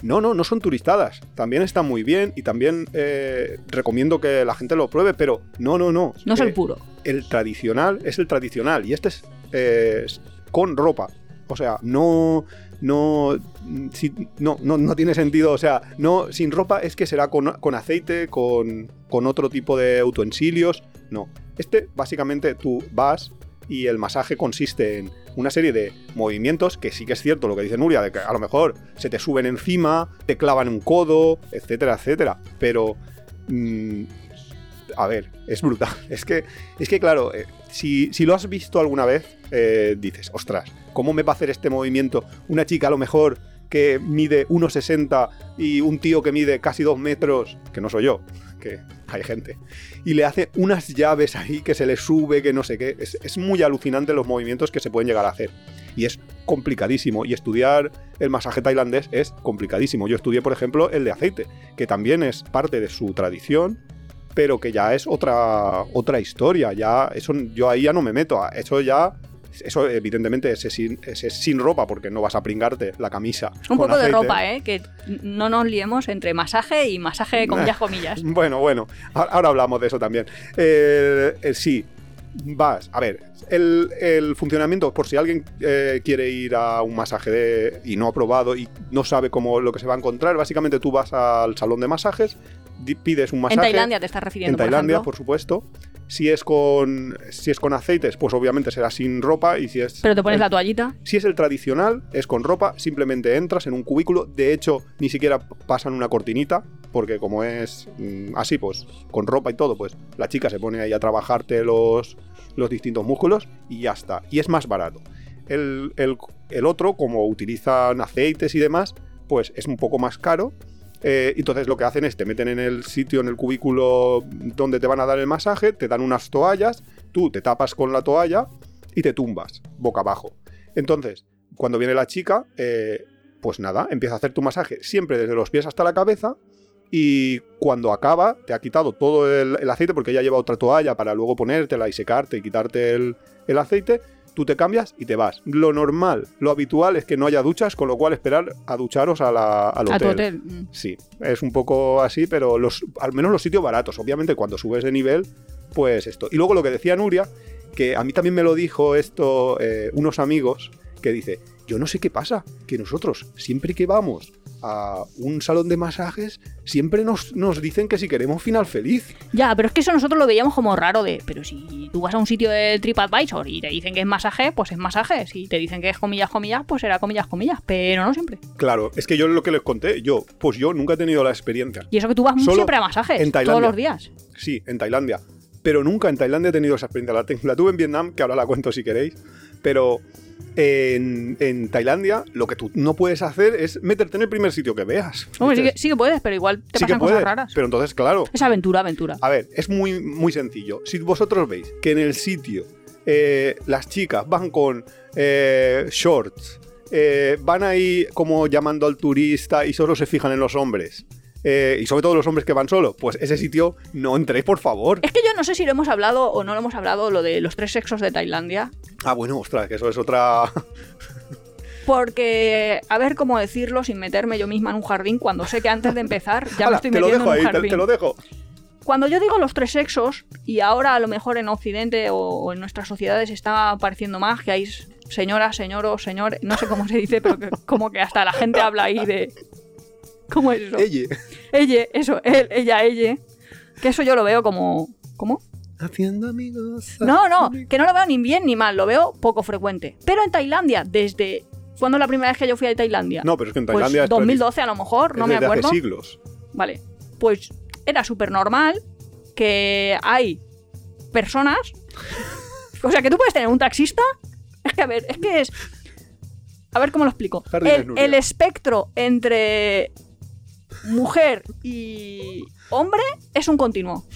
No, no, no son turistadas. También están muy bien y también eh, recomiendo que la gente lo pruebe, pero no, no, no. No es el eh, puro. El tradicional es el tradicional y este es con ropa. O sea, no, no, no, no, tiene sentido. O sea, no, sin ropa es que será con, aceite, con, con otro tipo de utensilios. No. Este, básicamente, tú vas y el masaje consiste en una serie de movimientos que sí que es cierto lo que dice Nuria, de que a lo mejor se te suben encima, te clavan un codo, etcétera, etcétera. Pero. Mm, a ver, es brutal. Es que, es que claro, eh, si, si, lo has visto alguna vez, eh, dices, ostras, ¿cómo me va a hacer este movimiento una chica a lo mejor que mide 1,60 y un tío que mide casi 2 metros, que no soy yo, que hay gente, y le hace unas llaves ahí que se le sube, que no sé qué. Es, es, muy alucinante los movimientos que se pueden llegar a hacer. Y es complicadísimo. Y estudiar el masaje tailandés es complicadísimo. Yo estudié, por ejemplo, el de aceite, que también es parte de su tradición pero que ya es otra, otra historia. Ya, eso yo ahí ya no me meto. Eso ya. Eso, evidentemente, es sin, sin ropa, porque no vas a pringarte la camisa. Un poco de ropa, ¿eh? Que no nos liemos entre masaje y masaje, comillas, comillas. bueno, bueno, ahora hablamos de eso también. Eh, eh, sí, vas, a ver, el, funcionamiento, por si alguien eh, quiere ir a un masaje y no ha probado y no sabe cómo lo que se va a encontrar, básicamente tú vas al salón de masajes, pides un masaje. En Tailandia te estás refiriendo. En Tailandia, por, supuesto. Si es con si es con aceites, pues obviamente será sin ropa y si es Pero te pones la toallita. Si es el tradicional, es con ropa, simplemente entras en un cubículo, de hecho ni siquiera pasan una cortinita, porque como es mm, así pues con ropa y todo, pues la chica se pone ahí a trabajarte los los distintos músculos y ya está. Y es más barato. El, el otro, como utilizan aceites y demás, pues es un poco más caro eh, entonces lo que hacen es te meten en el sitio, en el cubículo donde te van a dar el masaje, te dan unas toallas, tú te tapas con la toalla y te tumbas boca abajo. Entonces, cuando viene la chica, eh, pues nada, empieza a hacer tu masaje siempre desde los pies hasta la cabeza y cuando acaba te ha quitado todo el, aceite porque ella lleva otra toalla para luego ponértela y secarte y quitarte el, el aceite tú te cambias y te vas. Lo normal, lo habitual es que no haya duchas, con lo cual esperar a ducharos a la, al hotel. A hotel. Mm. Sí, es un poco así, pero los, al menos los sitios baratos. Obviamente cuando subes de nivel, pues esto. Y luego lo que decía Nuria, que a mí también me lo dijo esto eh, unos amigos, que dice, yo no sé qué pasa, que nosotros siempre que vamos a un salón de masajes, siempre nos, nos, dicen que si queremos final feliz. Ya, pero es que eso nosotros lo veíamos como raro de, pero si tú vas a un sitio de TripAdvisor y te dicen que es masaje, pues es masaje. Si te dicen que es comillas, comillas, pues será comillas, comillas, pero no siempre. Claro, es que yo lo que les conté, yo, pues yo nunca he tenido la experiencia. Y eso que tú vas siempre a masajes, en todos los días. Sí, en Tailandia. Pero nunca en Tailandia he tenido esa experiencia. La, la tuve en Vietnam, que ahora la cuento si queréis. Pero en, Tailandia lo que tú no puedes hacer es meterte en el primer sitio que veas. sí, que, puedes, pero igual te pasan cosas raras. Pero entonces, claro. Es aventura, aventura. A ver, es muy, muy sencillo. Si vosotros veis que en el sitio eh, las chicas van con eh, shorts, eh, van ahí como llamando al turista y solo se fijan en los hombres. Eh, y sobre todo los hombres que van solos, pues ese sitio no entréis, por favor. Es que yo no sé si lo hemos hablado o no lo hemos hablado, lo de los tres sexos de Tailandia. Ah, bueno, ostras, que eso es otra... Porque, a ver cómo decirlo sin meterme yo misma en un jardín cuando sé que antes de empezar ya me estoy metiendo en un jardín. Te, lo dejo. Cuando yo digo los tres sexos, y ahora a lo mejor en Occidente o en nuestras sociedades está apareciendo más, que hay señora, señor o señor, no sé cómo se dice, pero como que hasta la gente habla ahí de ¿Cómo es eso? Ella. Ella, eso, él, ella, ella. Que eso yo lo veo como. ¿Cómo? Haciendo amigos. No, no, que no lo veo ni bien ni mal, lo veo poco frecuente. Pero en Tailandia, desde. ¿Cuándo es la primera vez que yo fui a Tailandia? No, pero es que en Tailandia. Pues 2012 a lo mejor, no me acuerdo. Hace siglos. Vale. Pues era súper normal que hay personas. O sea, que tú puedes tener un taxista. Es que, a ver, es que es. A ver cómo lo explico. El, el espectro entre mujer y hombre es un continuo.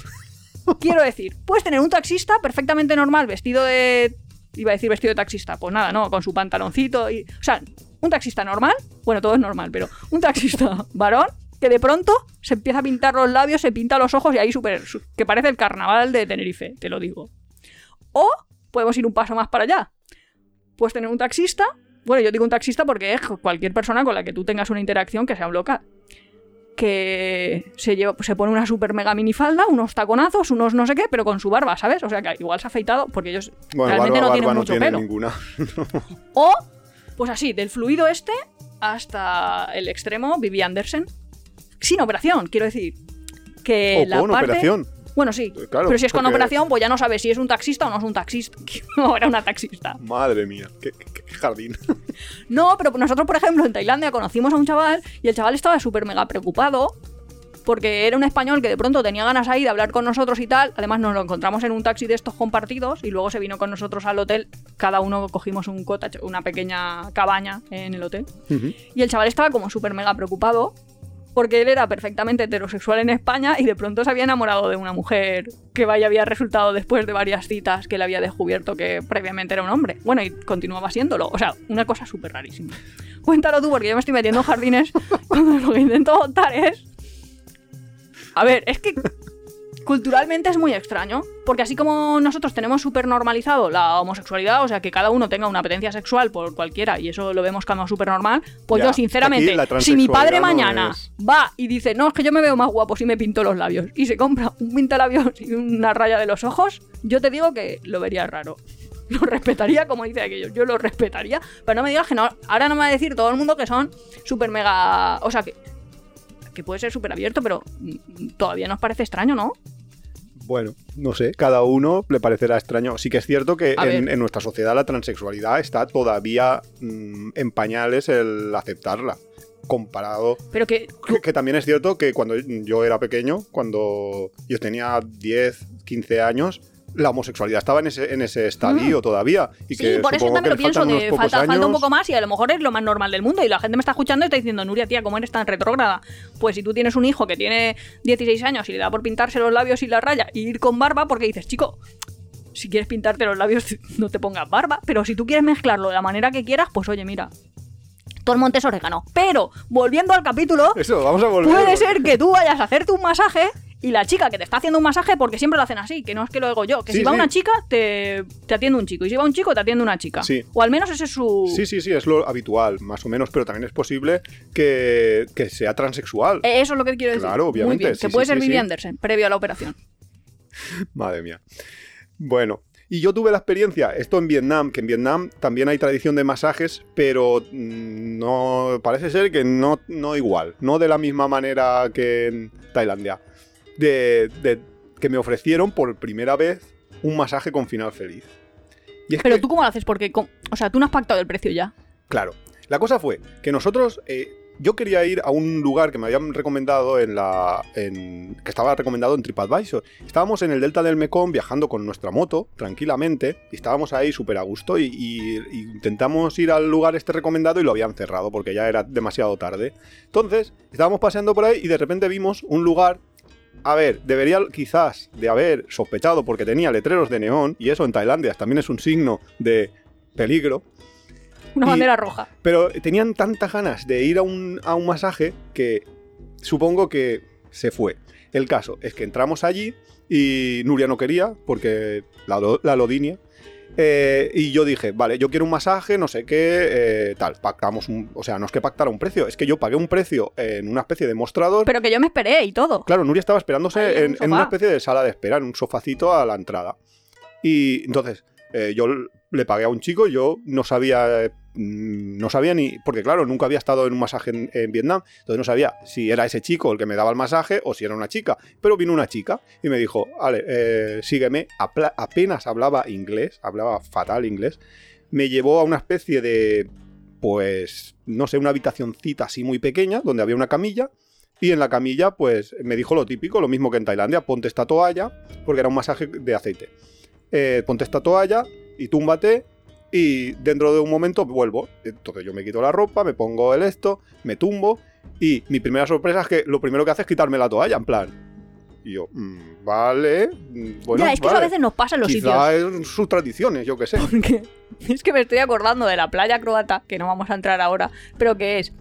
Quiero decir, puedes tener un taxista perfectamente normal, vestido de. Iba a decir vestido de taxista. Pues nada, no, con su pantaloncito y. O sea, un taxista normal. Bueno, todo es normal, pero un taxista varón que de pronto se empieza a pintar los labios, se pinta los ojos y ahí súper. que parece el carnaval de Tenerife, te lo digo. O podemos ir un paso más para allá. Puedes tener un taxista. Bueno, yo digo un taxista porque es cualquier persona con la que tú tengas una interacción que sea un local que se, se pone una super mega minifalda, unos taconazos, unos no sé qué, pero con su barba, ¿sabes? O sea que igual se ha afeitado porque ellos realmente no tienen mucho pelo. Ninguna. o, pues así, del fluido este hasta el extremo, Vivi Andersen. Sin operación, quiero decir. Que la con operación. Bueno, sí. Eh, pero si es con operación, pues ya no sabes si es un taxista o no es un taxista. no, era una taxista. Madre mía, qué, jardín. no, pero nosotros, por ejemplo, en Tailandia conocimos a un chaval y el chaval estaba súper mega preocupado porque era un español que de pronto tenía ganas ahí de hablar con nosotros y tal. Además, nos lo encontramos en un taxi de estos compartidos y luego se vino con nosotros al hotel. Cada uno cogimos un cottage, una pequeña cabaña en el hotel. Y el chaval estaba como súper mega preocupado porque él era perfectamente heterosexual en España y de pronto se había enamorado de una mujer que vaya había resultado después de varias citas que le había descubierto que previamente era un hombre. Bueno, y continuaba siéndolo. O sea, una cosa súper rarísima. Cuéntalo tú, porque yo me estoy metiendo en jardines cuando lo que intento contar es... A ver, es que culturalmente es muy extraño, porque así como nosotros tenemos súper normalizado la homosexualidad, o sea, que cada uno tenga una apetencia sexual por cualquiera, y eso lo vemos como súper normal, pues yo sinceramente, si mi padre mañana va y dice, no, es que yo me veo más guapo si me pinto los labios, y se compra un pintalabios y una raya de los ojos, yo te digo que lo vería raro lo respetaría como dice aquello. Yo lo respetaría, pero no me digas que no. Ahora no me va a decir todo el mundo que son súper mega. O sea, que, que puede ser súper abierto, pero mm, todavía nos parece extraño, ¿no? Bueno, no sé, cada uno le parecerá extraño. Sí que es cierto que en, nuestra sociedad la transexualidad está todavía mm, en pañales el aceptarla. Comparado. Pero que, que, también es cierto que cuando yo era pequeño, cuando yo tenía 10, 15 años, la homosexualidad estaba en ese, en ese estadio mm. todavía. Y sí, por eso también lo pienso, falta, falta, un poco más y a lo mejor es lo más normal del mundo. Y la gente me está escuchando y está diciendo, Nuria, tía, ¿cómo eres tan retrógrada? Pues si tú tienes un hijo que tiene 16 años y le da por pintarse los labios y la raya y ir con barba, porque dices, chico, si quieres pintarte los labios, no te pongas barba. Pero si tú quieres mezclarlo de la manera que quieras, pues oye, mira, todo el monte es orégano. Pero, volviendo al capítulo, Eso, vamos a volver, puede ser que tú vayas a hacerte un masaje y la chica que te está haciendo un masaje, porque siempre lo hacen así, que no es que lo digo yo, que si va una chica, te, te, atiende un chico, y si va un chico, te atiende una chica. Sí. O al menos ese es su... Sí, sí, sí, es lo habitual, más o menos, pero también es posible que, sea transexual. Eh, eso es lo que quiero decir. Claro, obviamente. que puede ser Vivi Anderson, previo a la operación. Madre mía. Bueno, y yo tuve la experiencia, esto en Vietnam, que en Vietnam también hay tradición de masajes, pero mm, no parece ser que no, no igual, no de la misma manera que en Tailandia de, que me ofrecieron por primera vez un masaje con final feliz. Pero tú cómo lo haces, porque, o sea, tú no has pactado el precio ya. Claro. La cosa fue que nosotros, eh, yo quería ir a un lugar que me habían recomendado en la, que estaba recomendado en TripAdvisor. Estábamos en el delta del Mekong viajando con nuestra moto tranquilamente y estábamos ahí súper a gusto y, y, intentamos ir al lugar este recomendado y lo habían cerrado porque ya era demasiado tarde. Entonces estábamos paseando por ahí y de repente vimos un lugar a ver, debería quizás de haber sospechado porque tenía letreros de neón, y eso en Tailandia también es un signo de peligro. Una bandera roja. Pero tenían tantas ganas de ir a un, masaje que supongo que se fue. El caso es que entramos allí y Nuria no quería porque la, la lodinia eh, y yo dije, vale, yo quiero un masaje, no sé qué, eh, tal, pactamos un... O sea, no es que pactara un precio, es que yo pagué un precio en una especie de mostrador. Pero que yo me esperé y todo. Claro, Nuria estaba esperándose en, una especie de sala de espera, en un sofacito a la entrada. Y entonces, eh, yo le pagué a un chico, yo no sabía no sabía ni, porque claro, nunca había estado en un masaje en, Vietnam, entonces no sabía si era ese chico el que me daba el masaje o si era una chica, pero vino una chica y me dijo, vale, eh, sígueme, apenas hablaba inglés, hablaba fatal inglés, me llevó a una especie de, pues, no sé, una habitacióncita así muy pequeña, donde había una camilla, Y en la camilla, pues me dijo lo típico, lo mismo que en Tailandia, ponte esta toalla, porque era un masaje de aceite. Eh, ponte esta toalla y túmbate y dentro de un momento vuelvo. Entonces yo me quito la ropa, me pongo el esto, me tumbo y mi primera sorpresa es que lo primero que hace es quitarme la toalla, en plan. Y yo, mm, vale. Mm, bueno, ya, es que eso a veces nos pasa en los Quizá sitios. es sus tradiciones, yo qué sé. Porque es que me estoy acordando de la playa croata, que no vamos a entrar ahora, pero que es.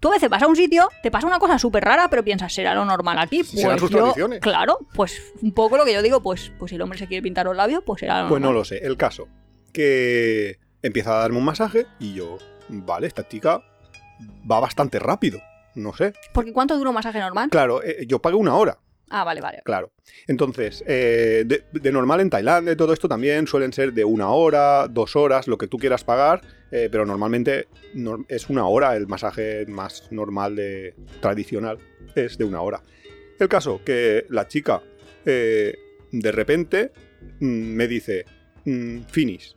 Tú a veces vas a un sitio, te pasa una cosa súper rara, pero piensas, ¿será lo normal aquí? Pues Serán sus yo- tradiciones. Claro, pues un poco lo que yo digo, pues, pues si el hombre se quiere pintar los labios, pues será lo Pues no normal. lo sé. El caso, que empieza a darme un masaje y yo, vale, esta chica va bastante rápido. No sé. Porque ¿cuánto dura un masaje normal? Claro, eh, yo pagué una hora. Ah, vale, vale. Claro. Entonces, eh, de, de normal en Tailandia y todo esto también suelen ser de una hora, dos horas, lo que tú quieras pagar, eh, pero normalmente nor- es una hora el masaje más normal de tradicional, es de una hora. El caso que la chica de repente mm, me dice, mm, finish.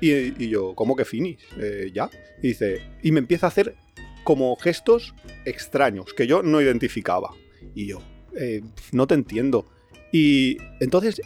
Y, yo, ¿cómo que finish? Eh, ya. Y dice, y me empieza a hacer como gestos extraños que yo no identificaba. Y yo, eh, no te entiendo. Y entonces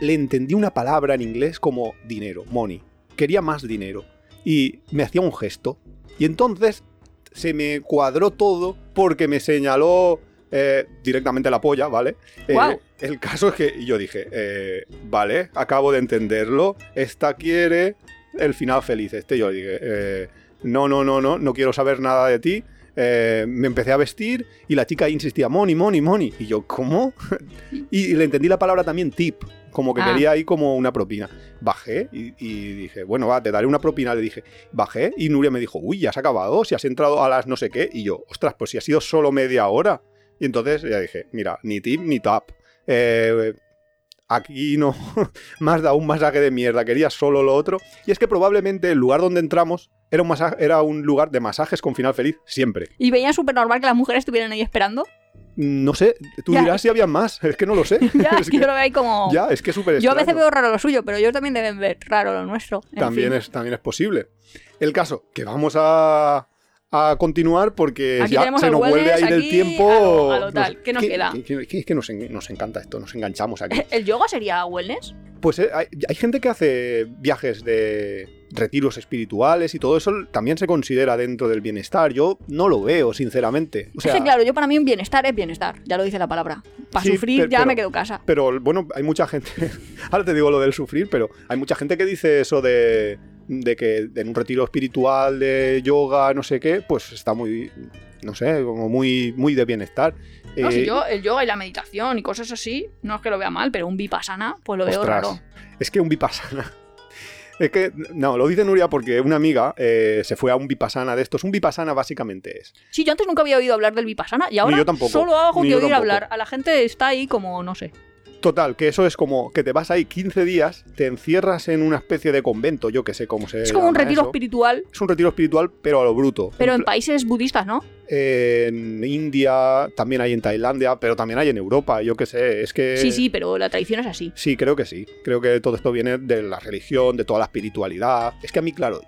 le entendí una palabra en inglés como dinero, money. Quería más dinero. Y me hacía un gesto. Y entonces se me cuadró todo porque me señaló eh, directamente la polla, ¿vale? Eh, el caso es que yo dije, eh, vale, acabo de entenderlo. Esta quiere el final feliz. Este yo dije, no, no, no, no, no quiero saber nada de ti. Me empecé a vestir y la chica insistía, money, money, money. Y yo, ¿cómo? y, le entendí la palabra también tip, como que Ah. quería ahí como una propina. Bajé y, y dije, bueno, va, te daré una propina. Le dije, bajé y Nuria me dijo, uy, ya has acabado, si has entrado a las no sé qué. Y yo, ostras, pues si ha sido solo media hora. Y entonces ya dije, mira, ni tip ni tap. Eh, aquí no has dado un masaje de mierda, quería solo lo otro. Y es que probablemente el lugar donde entramos era un, masaje, era un lugar de masajes con final feliz, siempre. ¿Y veían súper normal que las mujeres estuvieran ahí esperando? No sé, tú Ya. dirás si había más, es que no lo sé. Ya, Es que yo lo veo ahí como... ya, es que es súper Yo a veces veo raro lo suyo, pero ellos también deben ver raro lo nuestro. También fin. es, también es posible. El caso, que vamos a, a continuar porque Aquí ya se el nos vuelve ahí del aquí tiempo. a lo- a tal. ¿Qué nos queda? que- que- Es que nos, en- nos encanta esto, nos enganchamos aquí. ¿El yoga sería wellness? Pues eh, hay, hay gente que hace viajes de retiros espirituales y todo eso también se considera dentro del bienestar. Yo no lo veo, sinceramente. O sea, es que claro, yo para mí un bienestar es bienestar, ya lo dice la palabra. Para Sí, sufrir pero- ya pero- me quedo casa. Pero bueno, hay mucha gente. Ahora te digo lo del sufrir, pero hay mucha gente que dice eso de, de que en un retiro espiritual de yoga, no sé qué, pues está muy. No sé, como muy, muy de bienestar. No, Eh, si yo el yoga y la meditación y cosas así, no es que lo vea mal, pero un vipassana, pues lo veo ostras, raro. Es que un vipassana. Es que, no, lo dice Nuria porque una amiga eh, se fue a un vipassana de estos. Un vipassana básicamente es. Sí, yo antes nunca había oído hablar del vipassana y ahora yo tampoco, solo hago que oír tampoco. hablar. A la gente está ahí como, no sé. Total, que eso es como que te vas ahí 15 días, te encierras en una especie de convento, yo que sé cómo se Es como un retiro eso. espiritual, Es un retiro espiritual, pero a lo bruto. pero En en países budistas, ¿no? en India, también hay en Tailandia, pero también hay en Europa, yo qué sé, es que... Sí, sí, pero la tradición es así. Sí, creo que sí. Creo que todo esto viene de la religión, de toda la espiritualidad. Es que a mí, claro,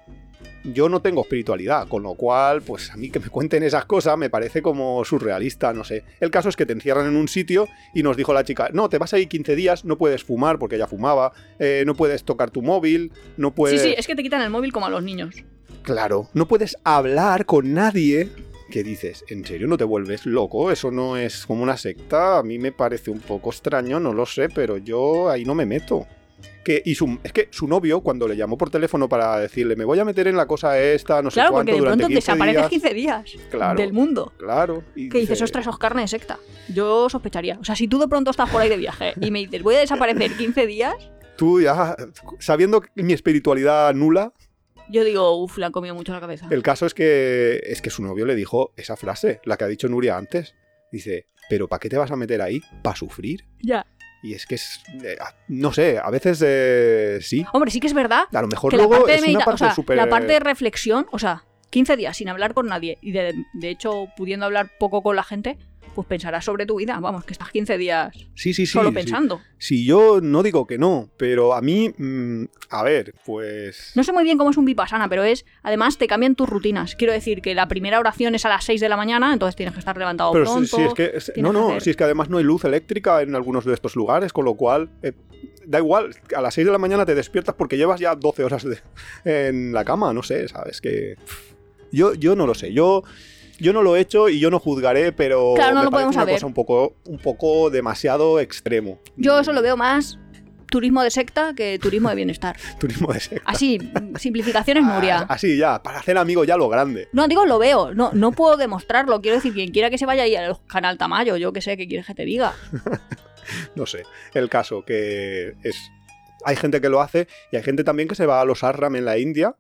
yo no tengo espiritualidad, con lo cual, pues a mí que me cuenten esas cosas me parece como surrealista, no sé. El caso es que te encierran en un sitio y nos dijo la chica, no, te vas ahí 15 días, no puedes fumar porque ella fumaba, eh, no puedes tocar tu móvil, no puedes... Sí, sí, es que te quitan el móvil como a los niños. Claro, no puedes hablar con nadie. ¿Qué dices? ¿En serio no te vuelves loco? Eso no es como una secta. A mí me parece un poco extraño, no lo sé, pero yo ahí no me meto. Que, y su, es que su novio, cuando le llamó por teléfono para decirle, me voy a meter en la cosa esta, no sé Claro, cuánto, porque de durante pronto 15 desapareces días. 15 días Claro. del mundo. Claro. Y Que dices, dice, ostras, sos carne de secta. Yo sospecharía. O sea, si tú de pronto estás por ahí de viaje y me dices, voy a desaparecer 15 días, Tú ya, sabiendo mi espiritualidad nula, yo digo, uff, le han comido mucho la cabeza. el caso es que, es que su novio le dijo esa frase, la que ha dicho Nuria antes. Dice, pero ¿para qué te vas a meter ahí? ¿Para sufrir? Ya. Y es que es. eh, no sé, a veces eh, sí. Hombre, sí que es verdad A lo mejor que la luego parte, es una parte o sea, súper. la parte de reflexión, o sea, 15 días sin hablar con nadie y de, de hecho pudiendo hablar poco con la gente, pues pensarás sobre tu vida. Vamos, que estás 15 días sí, sí, sí, solo pensando. Sí. yo no digo que no, pero a mí, mm, a ver, pues... No sé muy bien cómo es un vipassana, pero es, además te cambian tus rutinas. Quiero decir que la primera oración es a las 6 de la mañana, entonces tienes que estar levantado pero pronto. Sí, es que, no, no, si es que además no hay luz eléctrica en algunos de estos lugares, con lo cual... Eh, da igual, a las 6 de la mañana te despiertas porque llevas ya 12 horas en la cama, no sé, ¿sabes? Que... Yo, yo no lo sé, yo... Yo no lo he hecho y yo no juzgaré, pero claro, no me lo podemos una saber. cosa un poco, un poco demasiado extremo. Yo eso lo veo más turismo de secta que turismo de bienestar. turismo de secta. Así, simplificaciones, Nuria. Ah, así ya, para hacer amigos ya lo grande. No, digo, lo veo, no, no puedo demostrarlo. Quiero decir, quien quiera que se vaya ahí al canal Tamayo, yo que sé, ¿qué quieres que te diga? no sé, el caso que es... Hay gente que lo hace y hay gente también que se va a los Arram en la India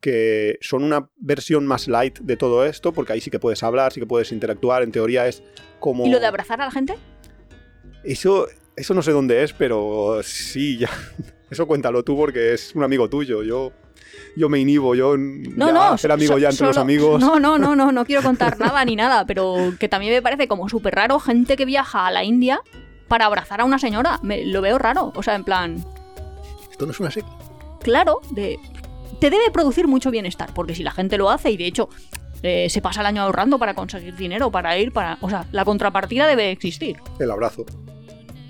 que son una versión más light de todo esto, porque ahí sí que puedes hablar, sí que puedes interactuar, en teoría es como... ¿Y lo de abrazar a la gente? Eso, eso no sé dónde es, pero sí, ya. Eso cuéntalo tú porque es un amigo tuyo. Yo, yo me inhibo, yo no, ya, no, ser amigo so, ya entre solo, los amigos. No, no, no, no, no quiero contar nada ni nada, pero que también me parece como súper raro gente que viaja a la India para abrazar a una señora. Me, lo veo raro, o sea, en plan... Esto no es una secta. Claro, de, te debe producir mucho bienestar, porque si la gente lo hace y de hecho eh, se pasa el año ahorrando para conseguir dinero, para ir, para... O sea, la contrapartida debe existir. El abrazo.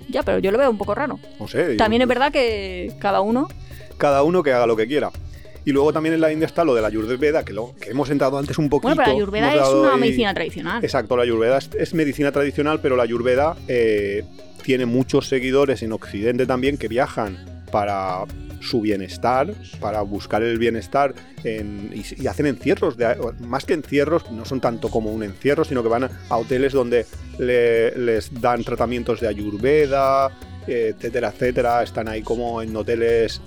Ya, pero yo lo veo un poco raro. No sé. También yo... es verdad que cada uno... Cada uno que haga lo que quiera. Y luego también en la India está lo de la Ayurveda, que, lo, que hemos entrado antes un poquito. Bueno, pero la Ayurveda es una ahí... medicina tradicional. Exacto, la Ayurveda es, es medicina tradicional, pero la Ayurveda eh, tiene muchos seguidores en Occidente también que viajan para su bienestar, para buscar el bienestar en, y, hacen encierros, de, más que encierros, no son tanto como un encierro, sino que van a, hoteles donde le, les dan tratamientos de ayurveda, etcétera, etcétera, están ahí como en hoteles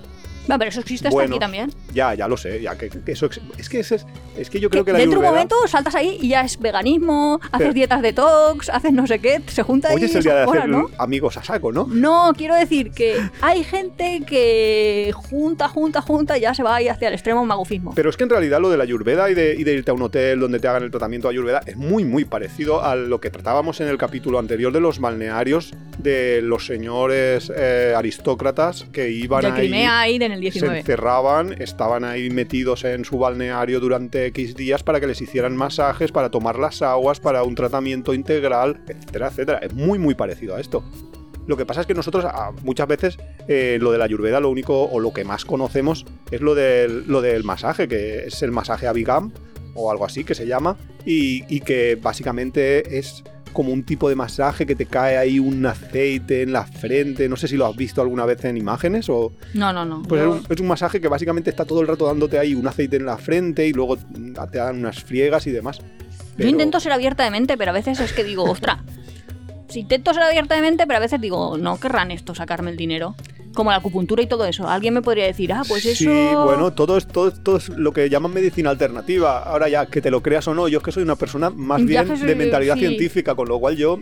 no, pero eso existe hasta bueno, aquí también. Ya, ya lo sé. Ya que, que eso es que es, es que yo creo que, que la dentro de un momento saltas ahí y ya es veganismo, haces pero... dietas detox, haces no sé qué, se junta Hoy es el día de hacer ¿no? amigos a saco, ¿no? No, quiero decir que hay gente que junta, junta, junta y ya se va ahí hacia el extremo magufismo. Pero es que en realidad lo de la Ayurveda y de, y de irte a un hotel donde te hagan el tratamiento de Ayurveda es muy, muy parecido a lo que tratábamos en el capítulo anterior de los balnearios de los señores eh, aristócratas que iban ahí... Crimea ahí en el 19. Se encerraban, estaban ahí metidos en su balneario durante X días para que les hicieran masajes, para tomar las aguas, para un tratamiento integral, etcétera, etcétera. Es muy, muy parecido a esto. Lo que pasa es que nosotros muchas veces eh, lo de la ayurveda lo único o lo que más conocemos es lo del, lo del masaje, que es el masaje Abigam o algo así que se llama, y, y que básicamente es como un tipo de masaje que te cae ahí un aceite en la frente. No sé si lo has visto alguna vez en imágenes o. No, no, no. Pues es, un, es un masaje que básicamente está todo el rato dándote ahí un aceite en la frente y luego te dan unas friegas y demás. Yo intento ser abierta de mente, pero a veces es que digo, ostras. Si intento ser abierta de mente, pero a veces digo, no querrán esto sacarme el dinero. Como la acupuntura y todo eso. Alguien me podría decir, ah, pues eso. Sí, bueno, todo es, todo, todo es lo que llaman medicina alternativa. Ahora ya, que te lo creas o no, yo es que soy una persona más bien soy- de mentalidad sí. científica, con lo cual yo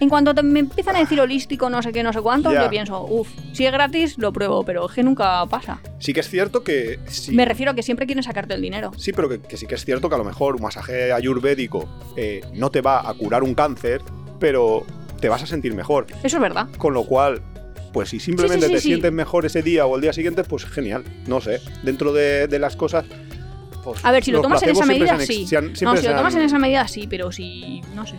En cuanto te- me empiezan a decir holístico, no sé qué, no sé cuánto, Ya. yo pienso, uff, si es gratis, lo pruebo, pero es que nunca pasa. sí que es cierto que... Sí, Me refiero a que siempre quieren sacarte el dinero. Sí, pero que, que sí que es cierto que a lo mejor un masaje ayurvédico eh, no te va a curar un cáncer, pero te vas a sentir mejor. Eso es verdad. Con lo cual, pues si simplemente Sí, sí, sí, te sientes mejor ese día o el día siguiente, pues genial. No sé, dentro de, de las cosas... pues, A ver, si lo tomas en esa medida, sí. No, si lo tomas en esa medida, sí, pero si. No sé.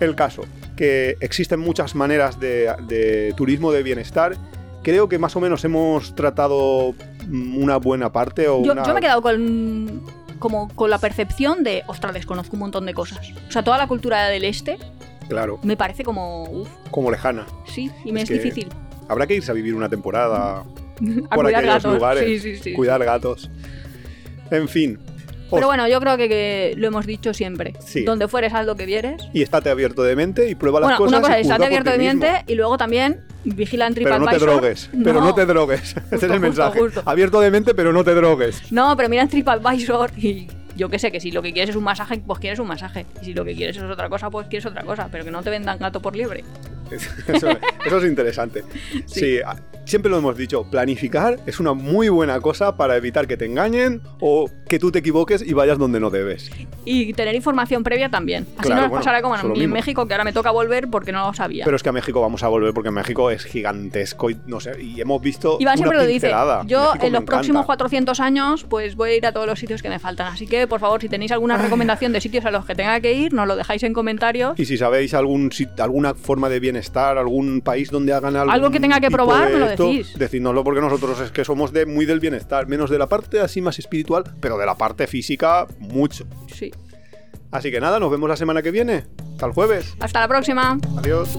El caso, que existen muchas maneras de, de turismo de bienestar. Creo que más o menos hemos tratado una buena parte o Yo, una... yo me he quedado con. Como con la percepción de, ostras, desconozco un montón de cosas. O sea, toda la cultura del este Claro, me parece como. Uf, como lejana. sí, y me Es difícil. Habrá que irse a vivir una temporada A por cuidar aquellos gatos. lugares. Sí, sí, sí. cuidar gatos. En fin. os- Pero bueno, yo creo que, que lo hemos dicho siempre. Donde fueres, haz lo que vieres. Y estate abierto de mente y prueba las Bueno, cosas. una cosa es, estate abierto de mismo. mente y luego también vigila en Pero no te drogues. Pero no te drogues. Ese es el justo, mensaje. justo. Abierto de mente, pero no te drogues. No, pero mira en TripAdvisor y yo qué sé, que si lo que quieres es un masaje, pues quieres un masaje. Y si lo que quieres es otra cosa, pues quieres otra cosa. Pero que no te vendan gato por liebre. Eso, eso es interesante. Sí. siempre lo hemos dicho, planificar es una muy buena cosa para evitar que te engañen o que tú te equivoques y vayas donde no debes. Y tener información previa también. Así no nos pasará como en México, que ahora me toca volver porque no lo sabía. Pero es que a México vamos a volver porque México es gigantesco y no sé, y hemos visto. Iván siempre lo dice. Yo en los próximos 400 años, pues voy a ir a todos los sitios que me faltan. Así que, por favor, si tenéis alguna recomendación de sitios a los que tenga que ir, nos lo dejáis en comentarios. Y si sabéis algún alguna forma de bienestar, algún país donde hagan algo. Algo que tenga que probar, me lo decís. Decídnoslo porque nosotros es que somos de muy del bienestar, menos de la parte así más espiritual, pero de la parte física, mucho. Sí. Así que nada, nos vemos la semana que viene. Hasta el jueves. Hasta la próxima. Adiós.